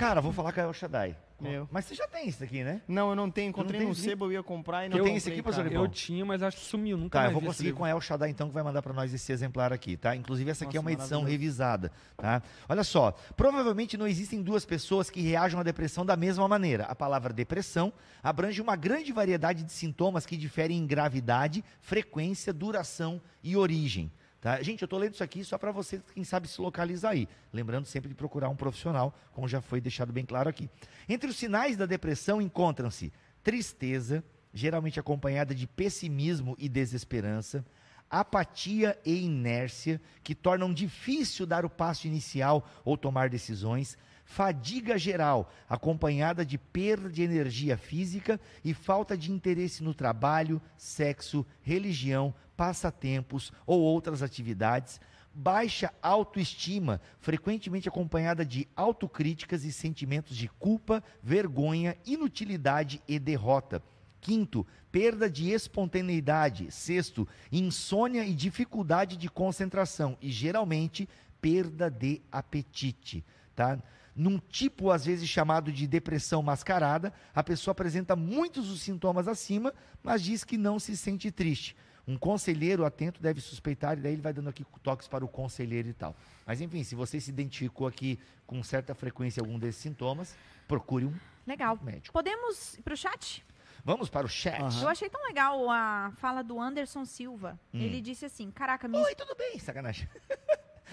Cara, vou falar com a El Shaddai. Meu. Mas você já tem isso aqui, né? Não, eu não tenho. Encontrei tem no sebo, eu ia comprar e não Eu comprei, tenho esse aqui, pastor Eu tinha, mas acho que sumiu. Nunca Tá, eu mais vou conseguir com a El Shaddai, então, que vai mandar para nós esse exemplar aqui, tá? Inclusive, essa aqui é Nossa, uma edição revisada, tá? Olha só, provavelmente não existem duas pessoas que reajam à depressão da mesma maneira. A palavra depressão abrange uma grande variedade de sintomas que diferem em gravidade, frequência, duração e origem. Tá? Gente, eu estou lendo isso aqui só para você, quem sabe, se localizar aí. Lembrando sempre de procurar um profissional, como já foi deixado bem claro aqui. Entre os sinais da depressão encontram-se tristeza, geralmente acompanhada de pessimismo e desesperança, apatia e inércia, que tornam difícil dar o passo inicial ou tomar decisões, fadiga geral, acompanhada de perda de energia física e falta de interesse no trabalho, sexo, religião, passatempos ou outras atividades, baixa autoestima, frequentemente acompanhada de autocríticas e sentimentos de culpa, vergonha, inutilidade e derrota. Quinto, perda de espontaneidade. Sexto, insônia e dificuldade de concentração. E geralmente, perda de apetite. Tá? Num tipo, às vezes, chamado de depressão mascarada, a pessoa apresenta muitos dos sintomas acima, mas diz que não se sente triste. Um conselheiro atento deve suspeitar, e daí ele vai dando aqui toques para o conselheiro e tal. Mas enfim, se você se identificou aqui com certa frequência algum desses sintomas, procure um Legal. médico. Podemos ir pro chat? Vamos para o chat. Aham. Eu achei tão legal a fala do Anderson Silva. Hum. Ele disse assim: Caraca, minha Oi, tudo bem? Sacanagem.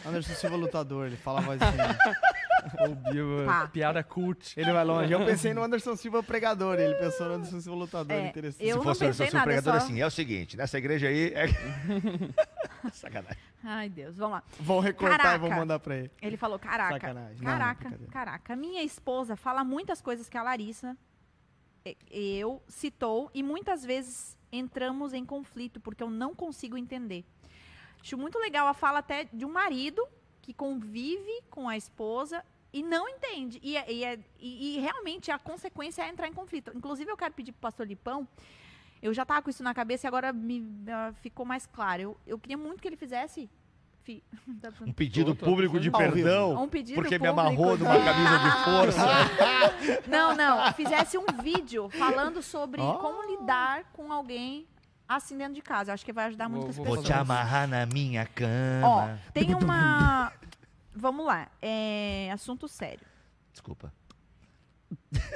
Anderson Silva lutador, ele fala a voz assim. O Bill, Pá. piada cult. Ele vai longe. Eu pensei no Anderson Silva pregador, ele pensou no Anderson Silva lutador, É, interessante. eu Se fosse o seu nada, pregador só- assim, é o seguinte, nessa igreja aí... É... Sacanagem. Ai, Deus, vamos lá. Vão recortar Caraca. e vão mandar pra ele. Ele falou: Caraca, Sacanagem. Não, não, caraca, caraca. Minha esposa fala muitas coisas que a Larissa, e- eu, citou e muitas vezes entramos em conflito porque eu não consigo entender. Acho muito legal a fala até de um marido que convive com a esposa e não entende. E, é- e é- e- e realmente a consequência é entrar em conflito. Inclusive, eu quero pedir pro pastor Lipão. Eu já tava com isso na cabeça e agora me ah, ficou mais claro. Eu, eu queria muito que ele fizesse. fi- tá Um pedido Tô, tô público de perdão, Um pedido porque me público amarrou de- numa camisa de força. Não, não. Fizesse um vídeo falando sobre Oh. como lidar com alguém assim dentro de casa. Eu acho que vai ajudar Vou- muitas vou Vou pessoas. te amarrar na minha Ó, cama. tem uma. Vamos lá. É assunto sério. Desculpa.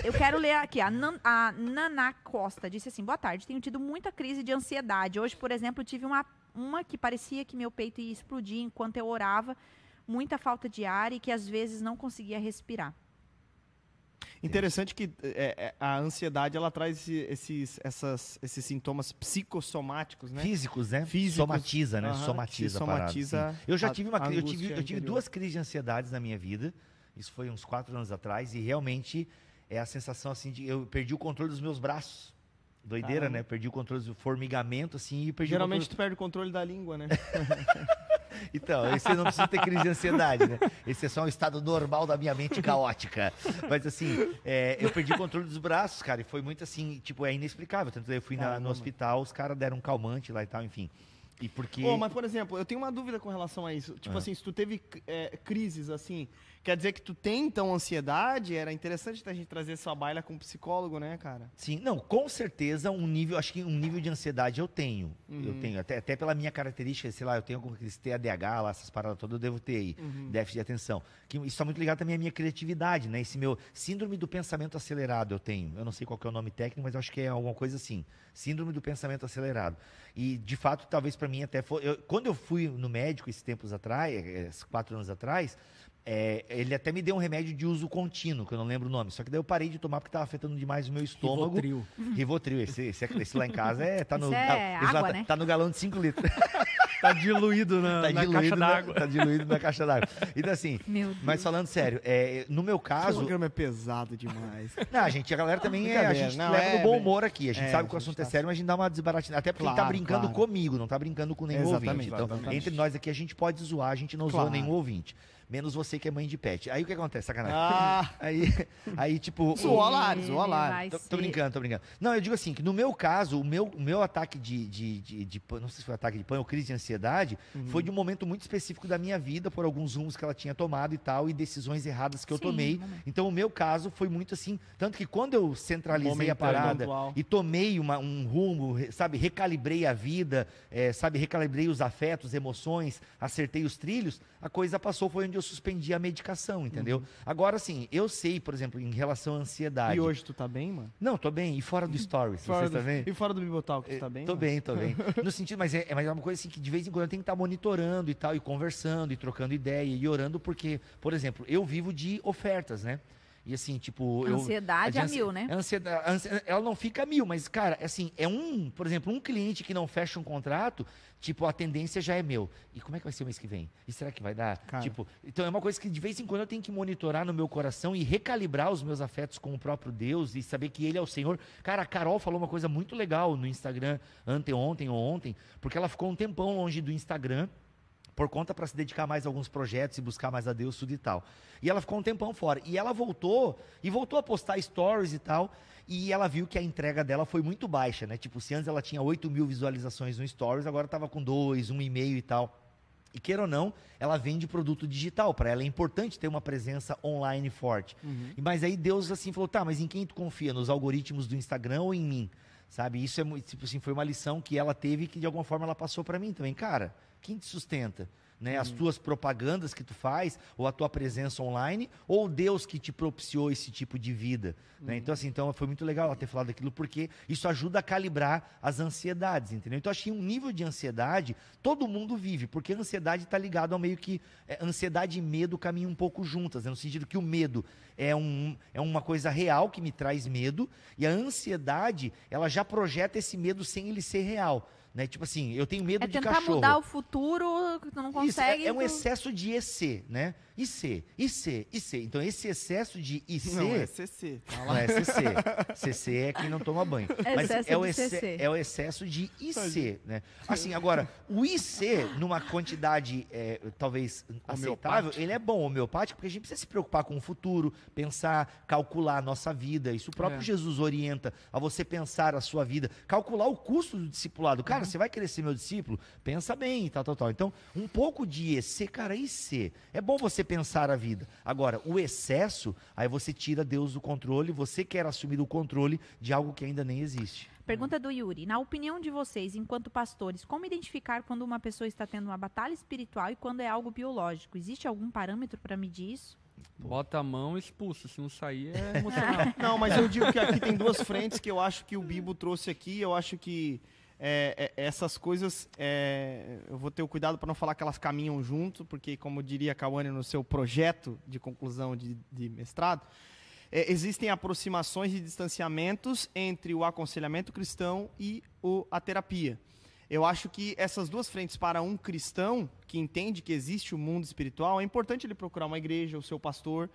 Eu quero ler aqui. A, Nan, a Naná Costa disse assim: Boa tarde. Tenho tido muita crise de ansiedade. Hoje, por exemplo, tive uma, uma que parecia que meu peito ia explodir enquanto eu orava. Muita falta de ar e que às vezes não conseguia respirar. Interessante que é, é, a ansiedade ela traz esse- esses, essas, esses sintomas psicossomáticos, né? Físicos, né? Físicos. Somatiza, né? Aham, somatiza parada, somatiza sim. Eu já tive uma eu tive, eu tive duas crises de ansiedades na minha vida. Isso foi uns quatro anos atrás e realmente é a sensação assim de eu perdi o controle dos meus braços. Doideira, Caramba. né? Perdi o controle do formigamento assim e perdi Geralmente o tu perde o controle da língua, né? Então, esse não precisa ter crise de ansiedade, né? Esse é só um estado normal da minha mente caótica. Mas assim, é, eu perdi o controle dos braços, cara, e foi muito assim, tipo, é inexplicável. Tanto que eu fui na- no hospital, os caras deram um calmante lá e tal, enfim. E porque. Ô, mas, por exemplo, eu tenho uma dúvida com relação a isso. Tipo Ah. assim, se tu teve é, crises, assim, quer dizer que tu tem, então, ansiedade? Era interessante a gente trazer essa baila com um psicólogo, né, cara? Sim, não, com certeza um nível, acho que um nível de ansiedade eu tenho. Uhum. Eu tenho, até, até pela minha característica, sei lá, eu tenho algum aqueles TADH lá, essas paradas todas, eu devo ter aí, Uhum. déficit de atenção. Que isso está muito ligado também à minha criatividade, né? Esse meu síndrome do pensamento acelerado eu tenho. Eu não sei qual é o nome técnico, mas acho que é alguma coisa assim. Síndrome do pensamento acelerado. E, de fato, talvez para mim até foi. eu- quando eu fui no médico esses tempos atrás, eh, esses quatro anos atrás, é, ele até me deu um remédio de uso contínuo, que eu não lembro o nome. Só que daí eu parei de tomar porque estava afetando demais o meu estômago. Rivotril. Rivotril, esse, esse, esse lá em casa é, tá, no, é tá, água, tá- né? tá no galão de 5 litros. Tá diluído na, tá, na diluído caixa na, d'água. tá diluído na caixa d'água. Então, assim, Meu Deus. mas falando sério, é, no meu O caso. programa é pesado demais. Não, gente, a galera também é. A gente não, leva é, no bom humor aqui. A gente é, sabe que o assunto tá- é sério, mas a gente dá uma desbaratinada. Até porque ele tá Claro, brincando claro. comigo, não tá brincando com nenhum Exatamente, ouvinte. Então, exatamente. entre nós aqui a gente pode zoar, a gente não zoa Claro. nenhum ouvinte. Menos você que é mãe de pet. Aí o que acontece? Sacanagem. Ah, Aí, aí, tipo. Zoou o- a Lari, zoou a Tô, tô brincando, tô brincando. Não, eu digo assim, que no meu caso, o meu, o meu ataque de, de, de, de não sei se foi ataque de pânico ou crise de ansiedade, Uhum. foi de um momento muito específico da minha vida, por alguns rumos que ela tinha tomado e tal, e decisões erradas que eu Sim, tomei. momento. Então, o meu caso foi muito assim, tanto que quando eu centralizei a parada e tomei uma- um rumo, sabe, recalibrei a vida, eh, sabe, recalibrei os afetos, emoções, acertei os trilhos, a coisa passou, foi onde eu suspendi a medicação, entendeu? Agora, assim, eu sei, por exemplo, em relação à ansiedade. Uhum. e hoje tu tá bem, mano? Não, tô bem. E fora do Stories, Fora você do- tá bem? E fora do Bibotalk, tu tá bem? tô mano? bem, tô bem. No sentido, mas é, é- mas é uma coisa assim que de vez em quando eu tenho que estar monitorando e tal, e conversando, e trocando ideia, e orando, porque, por exemplo, eu vivo de ofertas, né? E assim, tipo. eu- Ansiedade de a ansi- mil, né? a ansiedade, a ansi- ela não fica a mil, mas, cara, assim, é um, por exemplo, um cliente que não fecha um contrato, tipo, a tendência já é meu. E como é que vai ser o mês que vem? E será que vai dar? Cara. Tipo, então é uma coisa que de vez em quando eu tenho que monitorar no meu coração e recalibrar os meus afetos com o próprio Deus e saber que Ele é o Senhor. Cara, a Carol falou uma coisa muito legal no Instagram anteontem ou ontem, porque ela ficou um tempão longe do Instagram por conta para se dedicar mais a alguns projetos e buscar mais a Deus, tudo e tal. E ela ficou um tempão fora. E ela voltou, e voltou a postar stories e tal, e ela viu que a entrega dela foi muito baixa, né? Tipo, se antes ela tinha 8 mil visualizações no stories, agora estava com 2, 1,5 e tal. E queira ou não, ela vende produto digital. Para ela é importante ter uma presença online forte. E Mas aí Deus assim falou: tá, mas em quem tu confia? Nos algoritmos do Instagram ou em mim? Sabe? Isso é tipo assim, foi uma lição que ela teve que de alguma forma ela passou para mim também. Cara, quem te sustenta? Né? As tuas propagandas que tu faz, ou a tua presença online, ou Deus que te propiciou esse tipo de vida. Né? Então, assim, então foi muito legal ela ter falado aquilo, porque isso ajuda a calibrar as ansiedades, entendeu? Então, acho que um nível de ansiedade, todo mundo vive, porque a ansiedade está ligado ao meio que. é, ansiedade e medo caminham um pouco juntas, né? no sentido que o medo é, um, é uma coisa real que me traz medo, e a ansiedade, ela já projeta esse medo sem ele ser real. Né? Tipo assim, eu tenho medo É de tentar cachorro. mudar o futuro, que tu não Isso, é- consegue. é, um tu- excesso de IC, né? IC, IC, IC. Então, esse excesso de IC. Não, é CC. Não é CC. CC é quem não toma banho. Mas Excesso é o, de exce- CC. é o excesso de IC, né? Assim, agora, o IC, numa quantidade é, talvez aceitável, ele é bom homeopático, porque a gente precisa se preocupar com o futuro, pensar, calcular a nossa vida. Isso o próprio É. Jesus orienta a você pensar a sua vida, calcular o custo do discipulado. Uhum. Cara, você vai querer ser meu discípulo? Pensa bem, tal, tal, tal. Então, um pouco de IC, cara, IC. É bom você pensar a vida. Agora, o excesso, aí você tira Deus do controle, você quer assumir o controle de algo que ainda nem existe. Pergunta do Yuri. Na opinião de vocês, enquanto pastores, como identificar quando uma pessoa está tendo uma batalha espiritual e quando é algo biológico? Existe algum parâmetro para medir isso? Bota a mão e expulsa. Se não sair, é emocional. Não, mas eu digo que aqui tem duas frentes que eu acho que o Bibo trouxe aqui. Eu acho que é, é, essas coisas, é, eu vou ter o cuidado para não falar que elas caminham junto, porque, como diria Kawane no seu projeto de conclusão de, de mestrado, é, existem aproximações e distanciamentos entre o aconselhamento cristão e o, a terapia. Eu acho que essas duas frentes para um cristão que entende que existe o mundo espiritual, é importante ele procurar uma igreja, o seu pastor,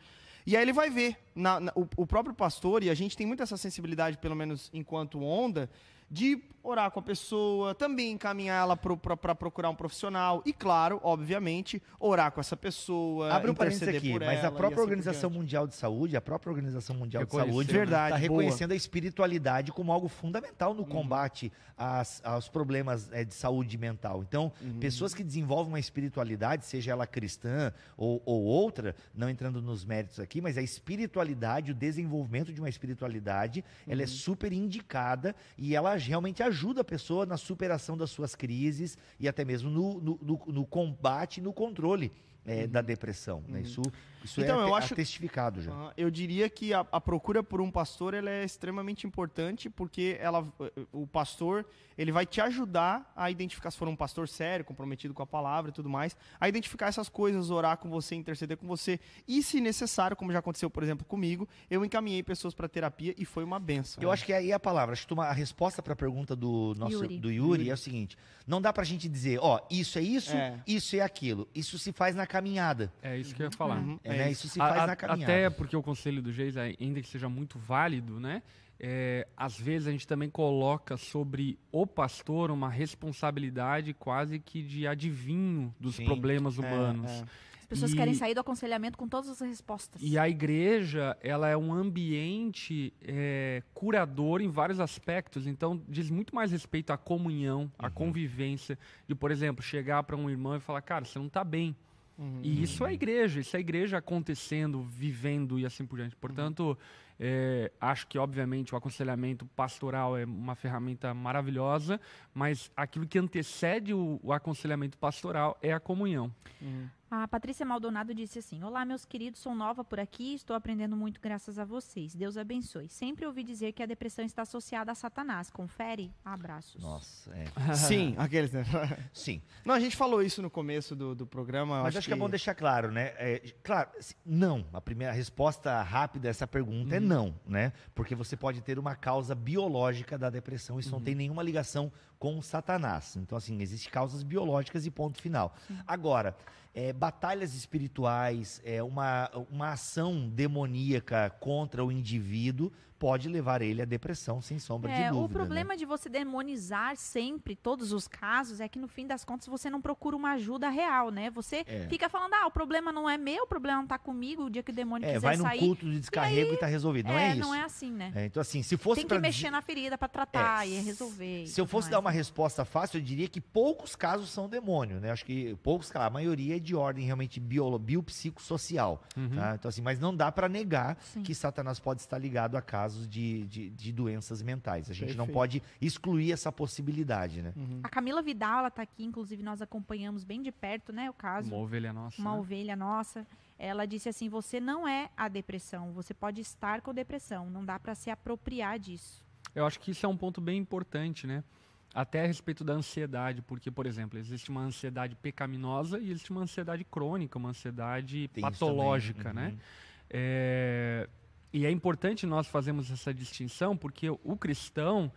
e aí ele vai ver, na- na- o, o próprio pastor, e a gente tem muito essa sensibilidade, pelo menos enquanto onda, de orar com a pessoa, também encaminhar ela para procurar um profissional e, claro, obviamente, orar com essa pessoa. Abre um parênteses aqui, mas ela a própria assim Organização. Mundial de Saúde, a própria Organização Mundial de Saúde? Verdade, está boa. reconhecendo a espiritualidade como algo fundamental Uhum. no combate às- aos problemas eh, de saúde mental. Então, Uhum. pessoas que desenvolvem uma espiritualidade, seja ela cristã ou, ou outra, não entrando nos méritos aqui, mas a espiritualidade, o desenvolvimento de uma espiritualidade, ela Uhum. é super indicada e ela realmente ajuda a pessoa na superação das suas crises e até mesmo no, no, no- no combate no controle eh, da depressão. né? Isso, isso Uhum. Então, é eu acho- atestificado já. Aham, Eu diria que a, a procura por um pastor ela é extremamente importante porque ela, o pastor ele vai te ajudar a identificar se for um pastor sério, comprometido com a palavra e tudo mais, a identificar essas coisas, orar com você, interceder com você e, se necessário, como já aconteceu, por exemplo, comigo, eu encaminhei pessoas para terapia e foi uma benção. Eu acho que aí é a palavra. Acho que uma- a resposta para a pergunta do nosso Yuri. do Yuri, é o seguinte: não dá pra gente dizer, ó, isso é isso, É. isso é aquilo. Isso se faz na caminhada. É isso que eu ia falar. Uhum, É, é né? isso. Isso se faz a- na caminhada. Até porque o conselho do Geis, ainda que seja muito válido, né? é, às vezes a gente também coloca sobre o pastor uma responsabilidade quase que de adivinho dos Sim. problemas É, humanos. é. As pessoas E- querem sair do aconselhamento com todas as respostas. E a igreja, ela é um ambiente é, curador em vários aspectos. Então, diz muito mais respeito à comunhão, à convivência. De, por exemplo, chegar para um irmão e falar, cara, você não está bem. Uhum. E isso é igreja, isso é igreja acontecendo, vivendo e assim por diante. Portanto, é, acho que, obviamente, o aconselhamento pastoral é uma ferramenta maravilhosa, mas aquilo que antecede o, o aconselhamento pastoral é a comunhão. A Patrícia Maldonado disse assim: Olá, meus queridos, sou nova por aqui e estou aprendendo muito graças a vocês. Deus abençoe. Sempre ouvi dizer que a depressão está associada a Satanás. Confere? Abraços. Nossa, é. Sim, aqueles, né? Sim. Não, a gente falou isso no começo do, do programa. Mas acho que... é bom deixar claro, né? É, claro, se- não. A primeira a resposta rápida a essa pergunta é não, né? Porque você pode ter uma causa biológica da depressão. Isso não tem nenhuma ligação com o Satanás. Então, assim, existem causas biológicas e ponto final. Agora, é, batalhas espirituais, é, uma, uma ação demoníaca contra o indivíduo pode levar ele à depressão, sem sombra de É, dúvida. o né? problema de você demonizar sempre todos os casos é que no fim das contas você não procura uma ajuda real, né? Você É. fica falando, ah, o problema não é meu, o problema não tá comigo, o dia que o demônio É, quiser vai num sair. culto de descarrego e, tá resolvido. Não é, isso. não é assim, né? É, então, assim, se fosse Tem que pra mexer na ferida pra tratar É, e resolver. e Se eu tudo fosse mais, dar uma né? resposta fácil, eu diria que poucos casos são demônio, né? Acho que poucos, casos, a maioria é de ordem realmente biolo, biopsicossocial. tá? Então, assim, mas não dá para negar Sim. que Satanás pode estar ligado a casos de, de, de doenças mentais. A gente não Perfeito. pode excluir essa possibilidade, né? A Camila Vidal, ela tá aqui, inclusive nós acompanhamos bem de perto, né, o caso. Uma ovelha nossa. uma né? ovelha nossa. Ela disse assim: você não é a depressão, você pode estar com depressão, não dá pra se apropriar disso. Eu acho que isso é um ponto bem importante, né? Até a respeito da ansiedade, porque, por exemplo, existe uma ansiedade pecaminosa e existe uma ansiedade crônica, uma ansiedade Tem patológica, né? uhum. É, E é importante nós fazermos essa distinção, porque o cristão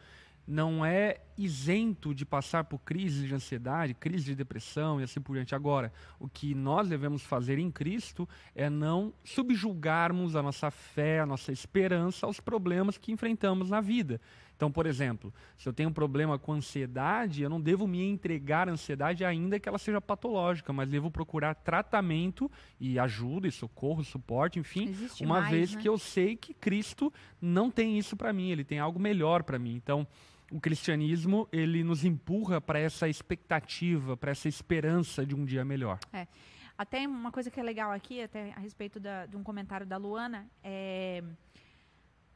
não é isento de passar por crises de ansiedade, crise de depressão e assim por diante. Agora, o que nós devemos fazer em Cristo é não subjugarmos a nossa fé, a nossa esperança aos problemas que enfrentamos na vida. Então, por exemplo, se eu tenho um problema com ansiedade, eu não devo me entregar à ansiedade ainda que ela seja patológica, mas devo procurar tratamento e ajuda e socorro, suporte, enfim, Existe uma mais, vez né? que eu sei que Cristo não tem isso para mim, ele tem algo melhor para mim. Então, o cristianismo, ele nos empurra para essa expectativa, para essa esperança de um dia melhor. Até uma coisa que é legal aqui, até a respeito da- de um comentário da Luana, é.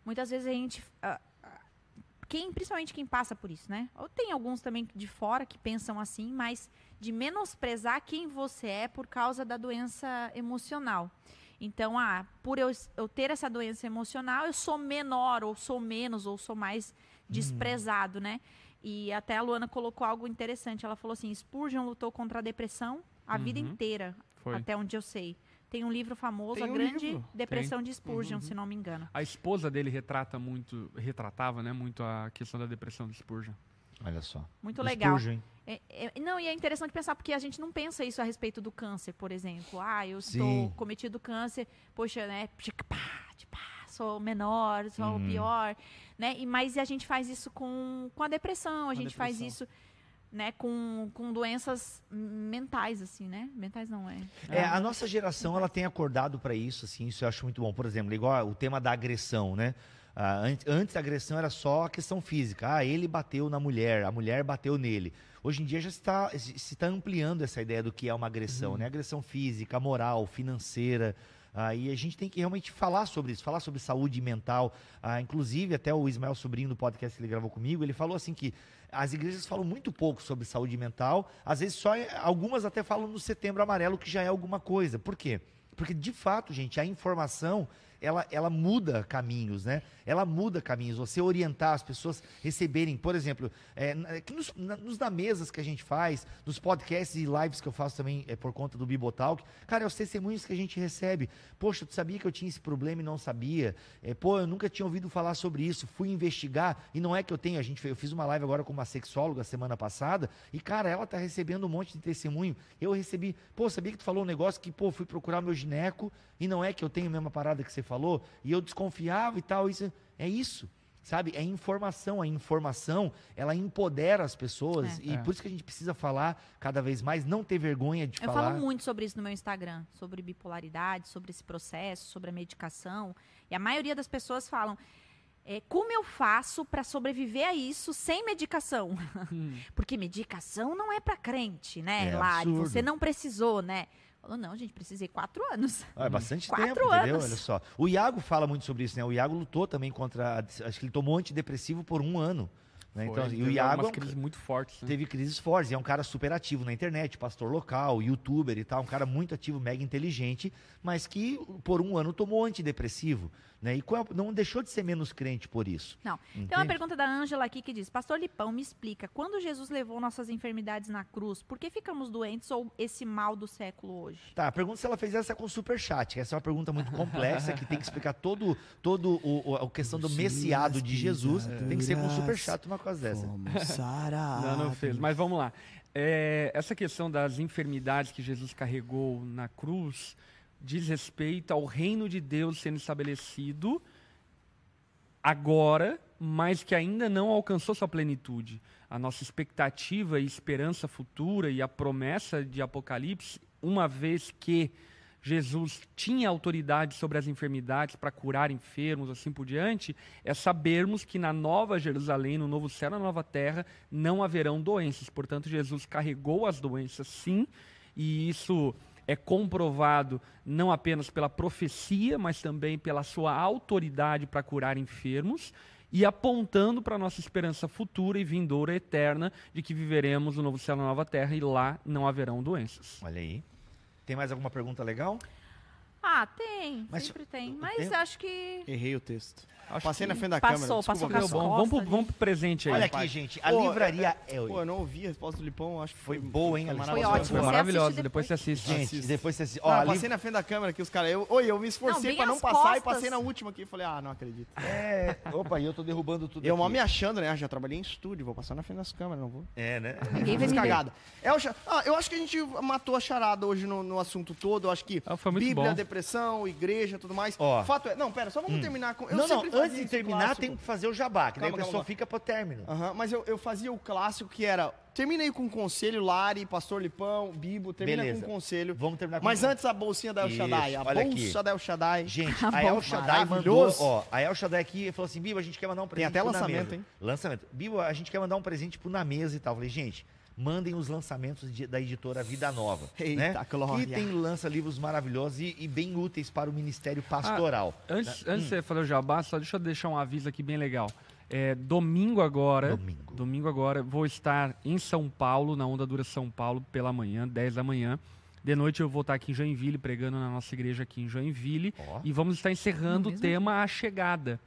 Muitas vezes a gente. Quem, principalmente quem passa por isso, né? Ou tem alguns também de fora que pensam assim, mas de menosprezar quem você é por causa da doença emocional. Então, ah, por eu, eu ter essa doença emocional, eu sou menor, ou sou menos, ou sou mais desprezado, né? E até a Luana colocou algo interessante. Ela falou assim: Spurgeon lutou contra a depressão a vida Uhum. inteira, Foi. até onde eu sei. Tem um livro famoso, Tem A um Grande livro. Depressão de Spurgeon, Uhum. se não me engano. A esposa dele retrata muito, retratava, né, muito a questão da depressão do Spurgeon. Olha só. Muito O legal. Spurgeon? É- é- não, e é interessante pensar, porque a gente não pensa isso a respeito do câncer, por exemplo. Ah, eu Sim. estou cometido câncer, poxa, né? de sou menor, sou Uhum. o pior, né? E, mas a gente faz isso com, com a depressão, a gente faz depressão. isso, né, com, com doenças mentais, assim, né? Mentais não é. É, a nossa geração ela tem acordado para isso, assim, isso eu acho muito bom. Por exemplo, igual o tema da agressão, né? Ah, antes, antes a agressão era só a questão física. Ah, ele bateu na mulher, a mulher bateu nele. Hoje em dia já está, se está ampliando essa ideia do que é uma agressão, né? Agressão física, moral, financeira. Ah, e a gente tem que realmente falar sobre isso, falar sobre saúde mental. Ah, inclusive, até o Ismael Sobrinho do podcast que ele gravou comigo, ele falou assim que as igrejas falam muito pouco sobre saúde mental, às vezes só algumas até falam no setembro amarelo, que já é alguma coisa. Por quê? Porque de fato, gente, a informação ela, ela muda caminhos, né? Ela muda caminhos. Você orientar as pessoas receberem, por exemplo, é, que nos, nos na mesas que a gente faz, nos podcasts e lives que eu faço também é, por conta do Bibotalk, cara, é os testemunhos que a gente recebe. Poxa, tu sabia que eu tinha esse problema e não sabia? É, pô, eu nunca tinha ouvido falar sobre isso, fui investigar e não é que eu tenho. A gente, eu fiz uma live agora com uma sexóloga semana passada e, cara, ela tá recebendo um monte de testemunho. Eu recebi, pô, sabia que tu falou um negócio que, pô, fui procurar meu gineco e não é que eu tenho a mesma parada que você falou e eu desconfiava e tal. Isso é isso. Sabe? É informação. A informação, ela empodera as pessoas. É. E É. por isso que a gente precisa falar cada vez mais, não ter vergonha de Eu falar. falo muito sobre isso no meu Instagram, sobre bipolaridade, sobre esse processo, sobre a medicação. E a maioria das pessoas falam: é, como eu faço para sobreviver a isso sem medicação? Porque medicação não é para crente, né, É Lari? absurdo. Você não precisou, né? Falou, não, gente, precisei quatro anos. Ah, É bastante Quatro tempo, entendeu? anos. Olha só. O Iago fala muito sobre isso, né? O Iago lutou também contra. a- Acho que ele tomou antidepressivo por um ano. Né? Então, Foi, e o teve Iago algumas é crises muito fortes. né? teve crises fortes. e É um cara super ativo na internet, pastor local, youtuber e tal. Um cara muito ativo, mega inteligente, mas que por um ano tomou antidepressivo. Né? E qual- não deixou de ser menos crente por isso. Não. Tem uma Entende? pergunta da Ângela aqui que diz: Pastor Lipão, me explica, quando Jesus levou nossas enfermidades na cruz, por que ficamos doentes ou esse mal do século hoje? Tá, pergunta se ela fez essa com superchat. que Essa é uma pergunta muito complexa que tem que explicar todo, todo o, o- a questão do messiado de Jesus. Tem que ser com superchat uma coisa dessa. Não, não fez. Mas vamos lá. É, essa questão das enfermidades que Jesus carregou na cruz diz respeito ao reino de Deus sendo estabelecido agora, mas que ainda não alcançou sua plenitude. A nossa expectativa e esperança futura e a promessa de Apocalipse, uma vez que Jesus tinha autoridade sobre as enfermidades para curar enfermos, assim por diante, é sabermos que na nova Jerusalém, no novo céu, na nova terra, não haverão doenças. Portanto, Jesus carregou as doenças, sim, e isso é comprovado não apenas pela profecia, mas também pela sua autoridade para curar enfermos e apontando para a nossa esperança futura e vindoura eterna de que viveremos no novo céu e na nova terra e lá não haverão doenças. Olha aí. Tem mais alguma pergunta legal? Ah, tem, Mas sempre tem. o Mas acho que. Errei o texto. Acho Passei na frente da passou, câmera. passou Desculpa, com as bom. Vamos pro, costas vamos pro presente aí. Olha aqui, gente. A Pô, livraria é. Pô, eu não ouvi a resposta do Lipão, acho que Foi foi, boa, hein, foi maravilhosa. ótimo. Foi maravilhosa, assiste depois você assiste. Gente, depois você. Ó, Ó, a passei na frente da câmera aqui, os caras. Eu, oi, eu me esforcei bem pra não as passar e costas. passei na última aqui. Falei, ah, não acredito. É. Opa, e eu tô derrubando tudo. Eu mal me achando, né? Ah, Já trabalhei em estúdio, vou passar na frente das câmeras, não vou. É, né? Ninguém ver. cagada. É o ah, eu acho que a gente matou a charada hoje no, no assunto todo. Eu acho que Ah, foi muito Bíblia, bom. depressão, igreja, tudo mais. Ó. Fato é. Não, pera, só vamos terminar com. Eu não, não, sempre antes de terminar, tem que fazer o jabá, que daí Calma, a pessoa calma. fica pro término. Aham, mas eu, eu fazia o clássico que era. Termina aí com um conselho, Lari, Pastor Lipão, Bibo, termina Beleza. com um conselho. Vamos terminar com Mas antes a bolsinha da El Isso, Shaddai. A olha bolsa aqui. da El Shaddai. Gente, a bom. El Shaddai mandou, ó, a El Shaddai aqui falou assim, Bibo, a gente quer mandar um presente até pro Na lançamento, Mesa. hein? Lançamento. Bibo, a gente quer mandar um presente pro Na Mesa e tal. Eu falei, gente, mandem os lançamentos de- da editora Vida Nova. Eita, né? glória. Que tem lança livros maravilhosos e, e bem úteis para o Ministério Pastoral. Antes, Né? antes de você fazer o jabá, só deixa eu deixar um aviso aqui bem legal. É, domingo agora, Domingo. domingo agora, vou estar em São Paulo, na Onda Dura São Paulo, pela manhã, 10 da manhã. De noite eu vou estar aqui em Joinville, pregando na nossa igreja aqui em Joinville. Ó. E vamos estar encerrando o tema A Chegada.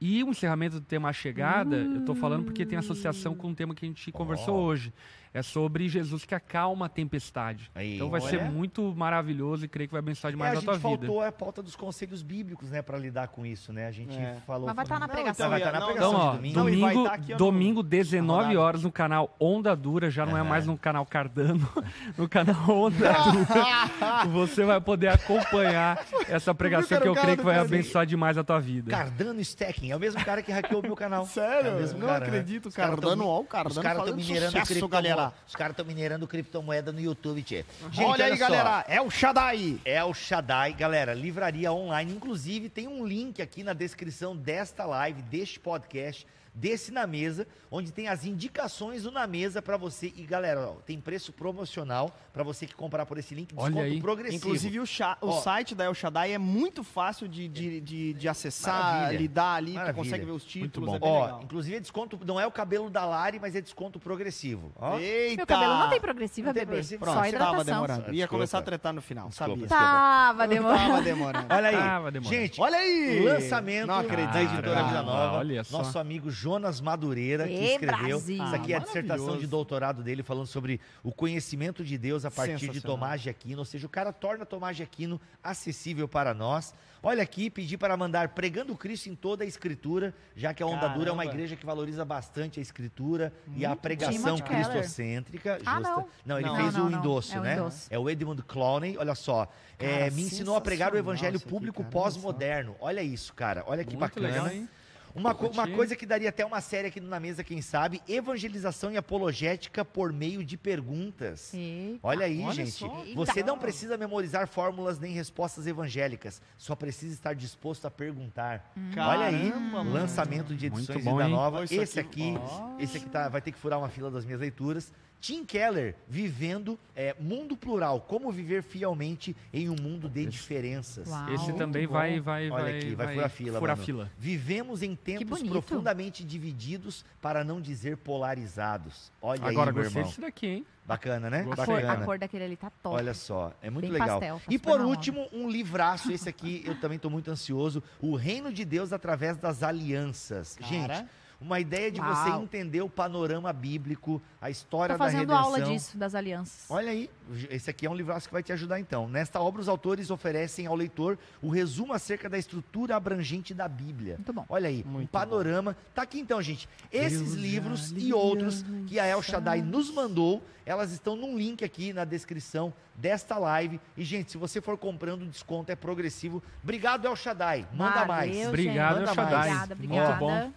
E o encerramento do tema A Chegada, eu estou falando porque tem associação com o tema que a gente conversou Ó. hoje. É sobre Jesus que acalma a tempestade. Aí, então vai olha. ser muito maravilhoso e creio que vai abençoar É, demais a a tua gente vida. faltou a pauta dos conselhos bíblicos, né, pra lidar com isso, né? A gente É. falou. Mas vai estar na Não, pregação. então, vai estar na não, pregação Então, de ó, domingo. Domingo, tá aqui, domingo 19 rodada. horas no canal Onda Dura, já não é Aham. mais no canal Cardano, no canal Onda Dura. Você vai poder acompanhar essa pregação que eu cara creio que vai abençoar demais a tua vida. Cardano Stacking, é o mesmo cara que hackeou o meu canal. Sério? É o mesmo Não cara, né? acredito, Os caras Cardano, ó, o Cardano Os caras estão minerando sucesso, galera. Os caras estão minerando criptomoeda no YouTube, tchê. Gente, olha aí, só. galera, é o Shaddai. É o Shaddai, galera, livraria online. Inclusive, tem um link aqui na descrição desta live, deste podcast, desse Na Mesa, onde tem as indicações do Na Mesa para você. E, galera, ó, tem preço promocional para você que comprar por esse link, Olha desconto aí. progressivo. Inclusive, o, cha- o Ó. site da El Shaddai é muito fácil de, de, de, de acessar, Maravilha. lidar ali, Maravilha. tu consegue ver os títulos, bom. é Ó, legal. inclusive é desconto, não é o cabelo da Lari, mas é desconto progressivo. Ó. Eita! Meu cabelo não tem progressiva, Não tem bebê. progressivo? Pronto, Só tava hidratação. demorando. Ia Desculpa. começar a tretar no final, Desculpa, sabia? desculpa. Tava demorando. Tava demorando. Olha aí. Vai demorar. Gente, Olha aí! lançamento Não acredito. da editora Vida Nova. olha só. Nosso amigo Jonas Madureira, que Ê, escreveu. Brasil. Isso aqui é a Ah, dissertação de doutorado dele, falando sobre o conhecimento de Deus a partir de. Tomás de Aquino. Ou seja, o cara torna Tomás de Aquino acessível para nós. Olha aqui, pedi para mandar pregando Cristo em toda a escritura, já que a Onda Dura é uma igreja que valoriza bastante a escritura e a pregação Timothy Keller. cristocêntrica. Ah, justa. não. ele Não. fez Não, o não, endosso, é o né? endosso. É o Edmund Clowney, olha só. É, Cara, me ensinou a pregar o evangelho aqui, público pós-moderno. Olha isso, cara. Olha que Muito bacana. legal, hein? Uma, co- uma coisa que daria até uma série aqui na mesa, quem sabe, evangelização e apologética por meio de perguntas. Eita. Olha aí, olha gente. só. Você não precisa memorizar fórmulas nem respostas evangélicas, só precisa estar disposto a perguntar. Olha aí, Caramba, lançamento de edições bom, Vida hein? Nova. Esse aqui- aqui, Ó. esse aqui tá, vai ter que furar uma fila das minhas leituras. Tim Keller, vivendo é, mundo plural, como viver fielmente em um mundo de diferenças. Uau. Esse Muito também bom. vai, vai, Olha vai, aqui, vai furar fila, Furar mano. fila. Vivemos em tempos profundamente divididos, para não dizer polarizados. Olha Agora aí, meu gostei irmão. disso daqui, hein? Bacana, né? A cor, a cor daquele ali tá top. Olha só, é muito Bem legal. pastel, tá e super por último, um livraço, esse aqui eu também estou muito ansioso, O Reino de Deus através das alianças. Cara. Gente, uma ideia de Uau. você entender o panorama bíblico, a história da fazendo redenção. aula disso, das alianças. Olha aí, esse aqui é um livraço que vai te ajudar então. Nesta obra, os autores oferecem ao leitor o resumo acerca da estrutura abrangente da Bíblia. Muito bom. Olha aí, um Muito panorama. Tá aqui então, gente. Esses Deus livros e outros que a El Shaddai nos mandou, elas estão num link aqui na descrição desta live. E, gente, se você for comprando, o desconto é progressivo. Obrigado, El Shaddai. Manda Valeu, mais. gente. Obrigado, Manda El Shaddai. Obrigada, Muito obrigada. bom.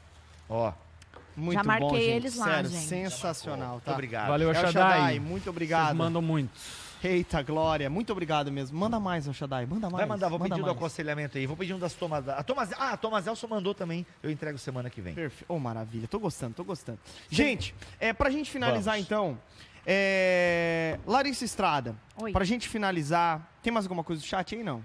Ó, Muito Já bom, marquei gente. eles lá, Sério, gente. sensacional, muito tá? obrigado. Valeu, El Shaddai, Shaddai. muito Vocês obrigado. mandam muito. Eita, Glória, muito obrigado mesmo. Manda mais, Shaddai, manda mais. Vai mandar, vou manda pedir do mais. aconselhamento aí. Vou pedir um das Thomas. A ah, a Elson mandou também. Eu entrego semana que vem. Perfeito. Oh, maravilha. Tô gostando, tô gostando. Gente, é, pra gente finalizar Vamos. então, é, Larissa Estrada, Oi. pra gente finalizar, tem mais alguma coisa do chat aí, não?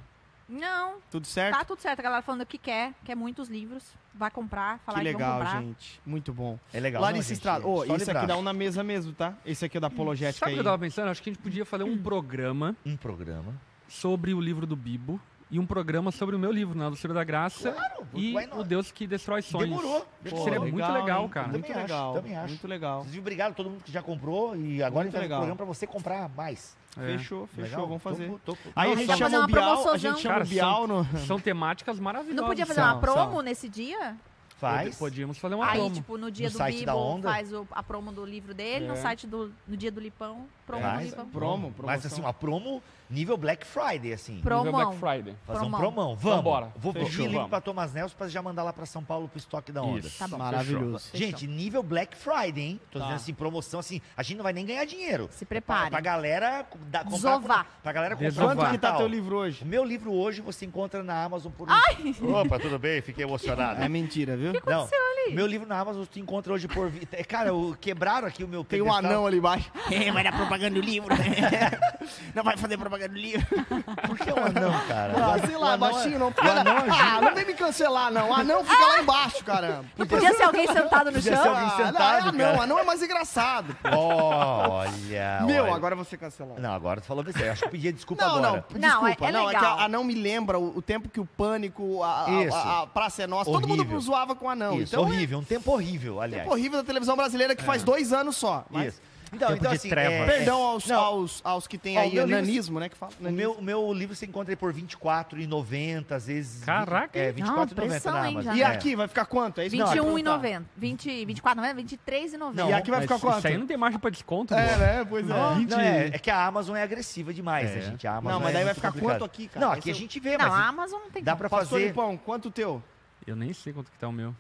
Não, Tudo certo? tá tudo certo. A galera falando que quer, quer muitos livros. Vai comprar, falar que que, vão legal, comprar. gente. Muito bom. É legal. Larissa? Estrada. Ô, Só esse aqui livraço. dá um na mesa mesmo, tá? Esse aqui é da apologética Sabe o que eu tava pensando? Acho que a gente podia fazer um programa um programa. sobre o livro do Bibo e um programa sobre o meu livro, Na Doçura da Graça e why not? o Deus que destrói sonhos. Demorou. Pô, seria muito legal, hein? cara. Muito Também acho, legal. também acho. Muito legal. Inclusive, obrigado a todo mundo que já comprou e agora Muito a gente vai fazer legal. um programa pra você comprar mais. É. Fechou, fechou, Legal? vamos fazer. Tô- tô- tô- Aí Não, a gente chama fazer o Bial, a gente chama Cara, o Bial no... São temáticas maravilhosas. Não podia fazer São, uma promo são. nesse dia? Faz. Podíamos fazer uma Aí, promo. tipo, no dia No do Bibo, faz o- a promo do livro dele, no É. site do no dia do Lipão, promo do. Lipão. Promo, Mas promoção. assim, uma promo nível Black Friday, assim. Nível Promão. Black Friday. Fazer um promão. promão. Vamos. Vambora. Vou Fechou, pedir link pra Thomas Nelson pra já mandar lá pra São Paulo pro estoque da onda. Isso. Tá bom. Maravilhoso. Gente, nível Black Friday, hein? Tô Tá. dizendo assim, promoção assim, a gente não vai nem ganhar dinheiro. Se Pra, prepare. pra galera da, comprar. Desovar. Pra galera comprar Desovar. Quanto que tá teu livro hoje? O meu livro hoje você encontra na Amazon por um... Opa, tudo bem? Fiquei emocionado. É mentira, viu? Não, meu livro na Amazon você encontra hoje por... É, Cara, o- quebraram aqui o meu Tem um pedestal. anão ali embaixo. É, vai dar propaganda do livro. não vai fazer propaganda do livro. Por que um anão, cara? Ah, O sei lá, o é- baixinho não o fica. anão ajuda. Ah, não vem me cancelar, não. Anão fica lá embaixo, caramba. Não podia ser alguém sentado no Podia chão? ser alguém Ah, sentado, não, é anão. cara. Anão é mais engraçado. Olha, Meu, olha. agora você cancelou. Não, agora tu falou besteira. Acho que eu pedi desculpa Não, agora. não, Não, desculpa. é- é não, é que legal. a Anão me lembra o, o tempo que o Pânico, a, a- a, a Praça é Nossa, todo mundo Horrível. zoava com o Anão. Isso, então horrível. Um tempo horrível, é aliás. tempo horrível da televisão brasileira que faz dois anos só. Mas Isso. Então, Tempo então de assim, treva. é- Perdão aos, não. aos, aos que têm Ó, o aí meu livro- nanismo, né? Que fala. O nanismo. meu, o meu livro você encontra aí por R$ 24,90, às vezes. Caraca, É, hein? Não, 24,90 pressão, na hein, Amazon. já. E É. aqui vai ficar quanto? É isso que eu ia 21,90. perguntar. 20, 24,90, 23,90. E aqui vai Mas ficar quanto? Isso aí não tem margem pra desconto, É, pô. né? Pois é. Não, é, é que a Amazon é agressiva demais, É. né, gente? A Amazon Não, mas é daí vai muito ficar complicado. quanto aqui, cara? Não, Esse aqui a é o- gente vê, Não, mas a Amazon não tem dá pra Pastor fazer. Lipão, quanto o teu? Eu nem sei quanto que tá o meu.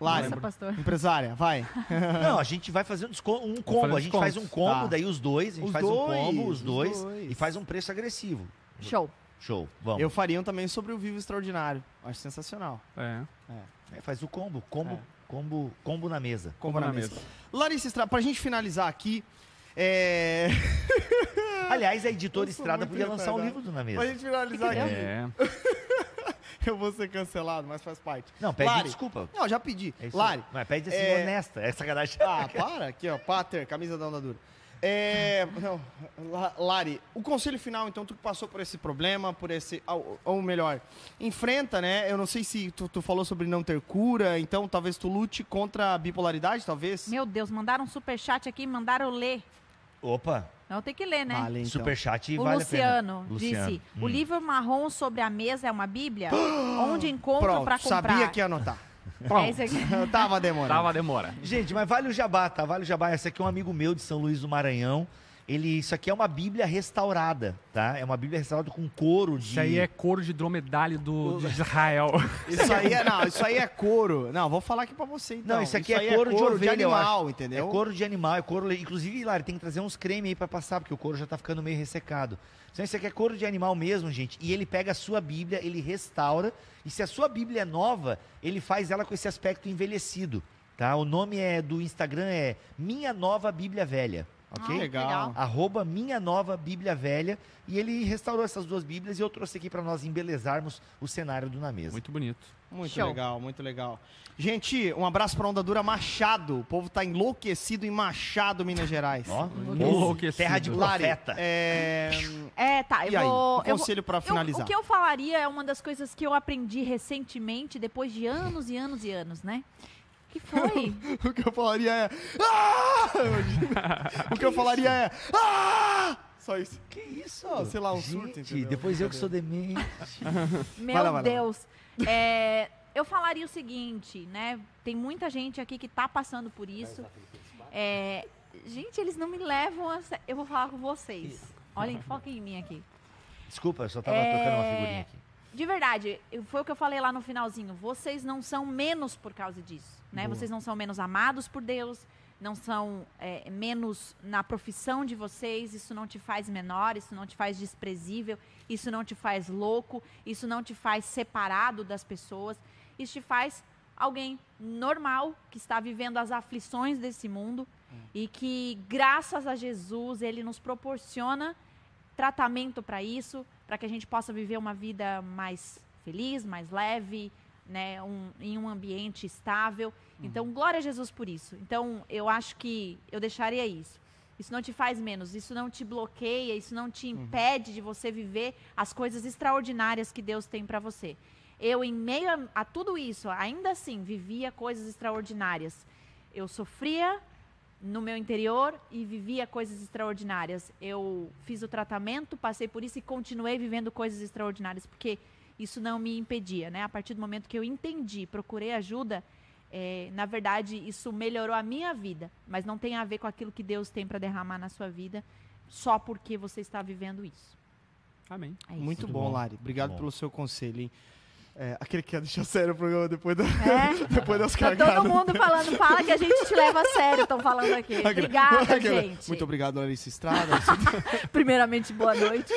Lari, pastor. empresária, vai. Não, a gente vai fazer um, um combo. A gente faz um combo, Tá. daí os dois, a gente Os faz um dois, combo, os os dois, dois. e faz um preço agressivo. Show. Show, vamos. Eu faria um também sobre o Vivo Extraordinário. Acho sensacional. É. É, faz o combo, combo, É. combo, combo na mesa. Como na na mesa. mesa. Larissa Estrada, pra gente finalizar aqui, é... Aliás, a editora Estrada podia lançar um retardado. livro do Na pra Mesa. gente finalizar aqui, É. eu vou ser cancelado, mas faz parte. Não, pede Lari. desculpa. Não, já pedi. É isso Lari. Mas pede assim, é- honesta. É sacanagem. Ah, para aqui, ó. Pater, camisa da onda dura. É, não, La- Lari, o conselho final, então, tu que passou por esse problema, por esse. Ou, ou melhor, enfrenta, né? Eu não sei se tu, tu falou sobre não ter cura, então talvez tu lute contra a bipolaridade, talvez. Meu Deus, mandaram um superchat aqui, mandaram ler. Opa, Não tem que ler, né? Vale, então. superchat O vale Luciano, a pena. Luciano. disse: Hum. O livro marrom sobre a mesa é uma Bíblia? Onde encontro Pronto, pra comprar? sabia que ia anotar. É aqui. Tava demorando. Tava demora. Gente, mas vale o jabá, tá? Vale o jabá. Esse aqui é um amigo meu de São Luís do Maranhão. Ele, isso aqui é uma Bíblia restaurada, tá? É uma Bíblia restaurada com couro de. Isso aí é couro de dromedário do, de Israel. Isso aí é, não, isso aí é couro. Não, vou falar aqui pra você então. Não, isso aqui é aí couro de ovelha, eu animal, entendeu? É couro de animal, é couro. Inclusive, Lari, tem que trazer uns creme aí pra passar, porque o couro já tá ficando meio ressecado. Então, isso aqui é couro de animal mesmo, gente. E ele pega a sua Bíblia, ele restaura. E se a sua Bíblia é nova, ele faz ela com esse aspecto envelhecido. Tá? O nome é do Instagram é Minha Nova Bíblia Velha. Ok? Ah, legal. arroba Minha Nova Bíblia Velha. E ele restaurou essas duas Bíblias e eu trouxe aqui para nós embelezarmos o cenário do Na Mesa. Muito bonito. Muito Show. legal, muito legal. Gente, um abraço pra Onda Dura Machado. O povo tá enlouquecido em Machado, Minas Gerais. Ó, Enlouquecido. terra de Lari, profeta. é... É, tá, eu E aí, vou. o eu vou- conselho eu- finalizar. o que eu falaria é uma das coisas que eu aprendi recentemente, depois de anos e anos e anos, né? Que foi? O que eu falaria é. Ah! o que eu falaria é. Ah! Só isso. Que isso? Ah, sei lá, um Gente, surto, entendeu? depois eu que sou demente. Meu Vai lá, vai lá. Deus. É, eu falaria o seguinte, né? Tem muita gente aqui que tá passando por isso. É, gente, eles não me levam a Eu vou falar com vocês. Olhem, foquem em mim aqui. Desculpa, eu só tava É, tocando uma figurinha aqui. De verdade, foi o que eu falei lá no finalzinho. Vocês não são menos por causa disso, né? Boa. Vocês não são menos amados por Deus, não são é, menos na profissão de vocês. Isso não te faz menor, isso não te faz desprezível, isso não te faz louco, isso não te faz separado das pessoas. Isso te faz alguém normal que está vivendo as aflições desse mundo e que, graças a Jesus, ele nos proporciona tratamento para isso, para que a gente possa viver uma vida mais feliz, mais leve, né, um- em um ambiente estável. Então, glória a Jesus por isso. Então, eu acho que eu deixaria isso. Isso não te faz menos, isso não te bloqueia, isso não te impede de você viver as coisas extraordinárias que Deus tem para você. Eu, em meio a, a tudo isso, ainda assim, vivia coisas extraordinárias. Eu sofria no meu interior e vivia coisas extraordinárias. Eu fiz o tratamento, passei por isso e continuei vivendo coisas extraordinárias, porque isso não me impedia, né? A partir do momento que eu entendi, procurei ajuda, é, na verdade, isso melhorou a minha vida, mas não tem a ver com aquilo que Deus tem para derramar na sua vida, só porque você está vivendo isso. Amém. É isso. Muito, Muito bom, bom. Lari. Obrigado bom. pelo seu conselho, hein? É, aquele que quer deixar sério o programa depois, da, É, depois das tá cagadas. todo mundo falando, fala que a gente te leva a sério, estão falando aqui. Obrigada, gente. Muito obrigado, Larissa Estrada. Primeiramente, boa noite.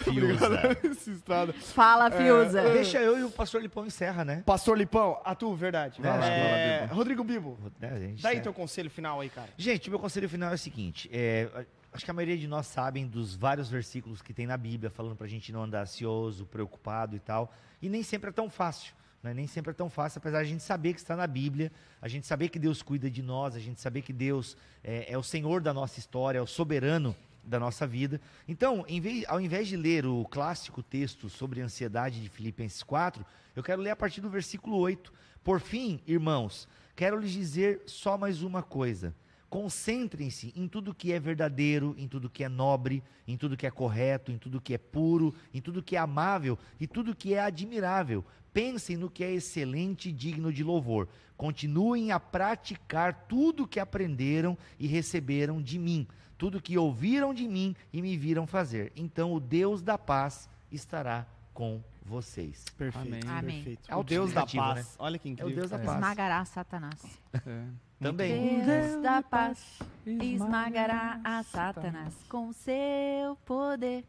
Fiuza. Larissa Estrada. Fala, Fiuza. Deixa eu e o pastor Lipão encerra, né? Pastor Lipão, a tu, verdade. Vai É, lá, Rodrigo Bibo, É, a gente dá aí tá- teu conselho final aí, cara. Gente, meu conselho final é o seguinte: é, acho que a maioria de nós sabem dos vários versículos que tem na Bíblia falando pra gente não andar ansioso, preocupado e tal. E nem sempre é tão fácil. Né? Nem sempre é tão fácil, apesar de a gente saber que está na Bíblia, a gente saber que Deus cuida de nós, a gente saber que Deus é, é o Senhor da nossa história, é o soberano da nossa vida. Então, vez- ao invés de ler o clássico texto sobre ansiedade de Filipenses 4, eu quero ler a partir do versículo 8. Por fim, irmãos, quero lhes dizer só mais uma coisa. Concentrem-se em tudo que é verdadeiro, em tudo que é nobre, em tudo que é correto, em tudo que é puro, em tudo que é amável e tudo que é admirável. Pensem no que é excelente e digno de louvor. Continuem a praticar tudo que aprenderam e receberam de mim, tudo que ouviram de mim e me viram fazer. Então o Deus da paz estará com vocês. Perfeito. Amém. Amém. Perfeito. É o Deus da paz. Olha que É o incrível. Deus da paz. Esmagará Satanás. É. Também. Deus da paz esmagará a Satanás com seu poder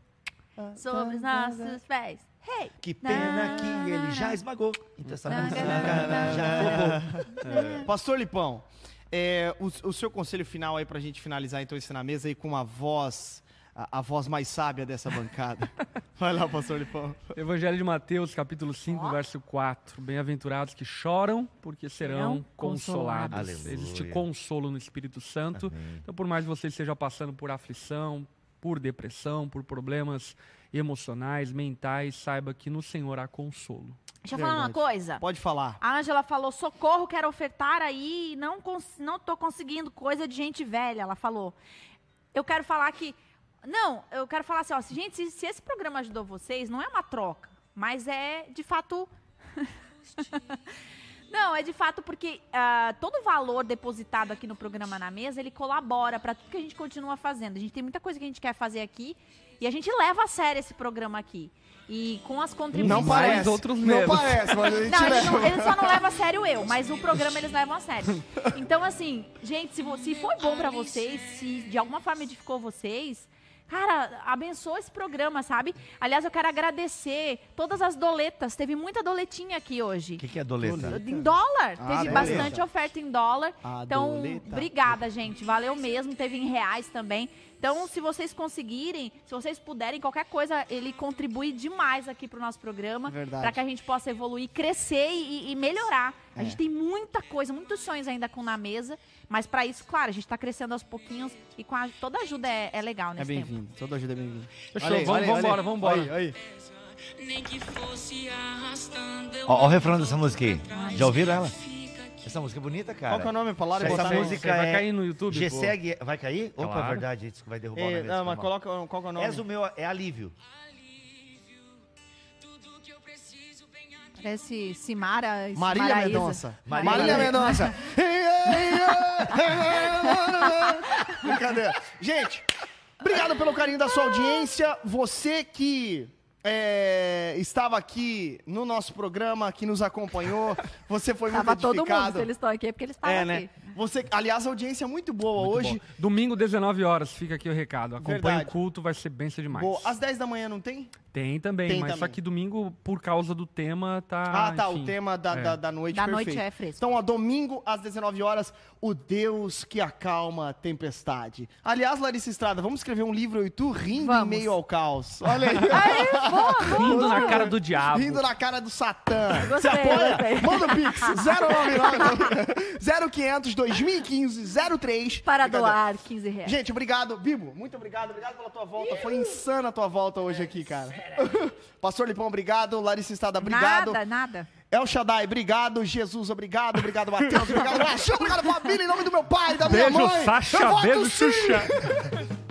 sobre os nossos pés. Hey! Que pena que ele já esmagou. Então essa já roubou. Pastor Lipão, é, o, o seu conselho final aí pra gente finalizar então esse na mesa aí com a voz, a, a voz mais sábia dessa bancada. Vai lá, Pastor Lipão. Evangelho de Mateus, capítulo 5, Ó. verso 4. Bem-aventurados que choram, porque serão Serão consolados. consolados. Existe consolo no Espírito Santo. Amém. Então, por mais que você esteja passando por aflição, por depressão, por problemas emocionais, mentais, saiba que no Senhor há consolo. Deixa eu falar uma coisa. Pode falar. A Ângela falou: socorro, quero ofertar aí, não, cons não tô conseguindo coisa de gente velha. Ela falou. Eu quero falar que. Não, eu quero falar assim, ó, se, gente, se, se esse programa ajudou vocês, não é uma troca, mas é de fato. não, é de fato porque ah, todo o valor depositado aqui no programa na mesa, ele colabora para tudo que a gente continua fazendo. A gente tem muita coisa que a gente quer fazer aqui e a gente leva a sério esse programa aqui. E com as contribuições. Não parece. outros não parece, mas a gente Não, eles, leva. não, eles só não levam a sério eu, mas o programa eles levam a sério. Então, assim, gente, se, se foi bom pra vocês, se de alguma forma edificou vocês, cara, abençoa esse programa, sabe? Aliás, eu quero agradecer todas as doletas. Teve muita doletinha aqui hoje. O que, que é doleta? Em dólar. Ah, Teve doleta. bastante oferta em dólar. A Então, doleta. obrigada, gente. Valeu mesmo. Teve em reais também. Então, se vocês conseguirem, se vocês puderem, qualquer coisa, ele contribui demais aqui pro nosso programa. Verdade. Para que a gente possa evoluir, crescer e, e melhorar. A É. gente tem muita coisa, muitos sonhos ainda com na mesa. Mas para isso, claro, a gente tá crescendo aos pouquinhos. E com a, toda ajuda é, é legal É nesse tempo. bem-vindo. Toda ajuda é bem-vinda. Fechou, Olha aí, vamos- olha aí, aí. vambora. Aí, aí. Nem que fosse arrastando eu Ó, ó o refrão dessa música aí. Já ouviram ela? Essa música é bonita, cara. Qual que é o nome? Palavra Essa botar no- música Você vai é- cair no YouTube? pô? G-Segue, vai cair? Opa, Claro. verdade, isso que vai derrubar o É, nome não, mas coloca qual que é o nome? És o meu, é alívio. tudo que eu preciso bem aqui. Parece Simara. Marília. Mendonça. Marília Marília. Mendonça. Brincadeira. Gente, obrigado pelo carinho da sua audiência. Você que é, estava aqui no nosso programa, que nos acompanhou, você foi muito Tava todo mundo, se eles estão aqui, é porque eles estavam É, aqui. né? Você, aliás, a audiência é muito boa Muito hoje. bom. Domingo, 19 horas, fica aqui o recado. Acompanhe o culto, vai ser benção demais. Boa. Às 10 da manhã não tem? Tem também, Tem mas também. só que domingo, por causa do tema, tá. Ah, tá. enfim. o tema da, é. da, da noite Da perfeito. noite é fresco. Então, ó, domingo às 19 horas, o Deus que acalma a tempestade. Aliás, Larissa Estrada, vamos escrever um livro eu e tu rindo Vamos. em meio ao caos. Olha aí. Rindo na cara do diabo. Rindo na cara do Satã. Você apoia? gostei. Manda o Pix. 099 0500 2015 03. Para doar 15 reais. Gente, obrigado. Bibo, muito obrigado. Obrigado pela tua volta. Foi insana a tua volta hoje aqui, cara. Pastor Lipão, obrigado. Larissa Estrada, obrigado. Nada, nada. El Shaddai, obrigado. Jesus, obrigado. Obrigado, Matheus. Obrigado, Machão. Obrigado, família. Em nome do meu pai, da minha Beijo, mãe. Sasha. Beijo. Xuxa.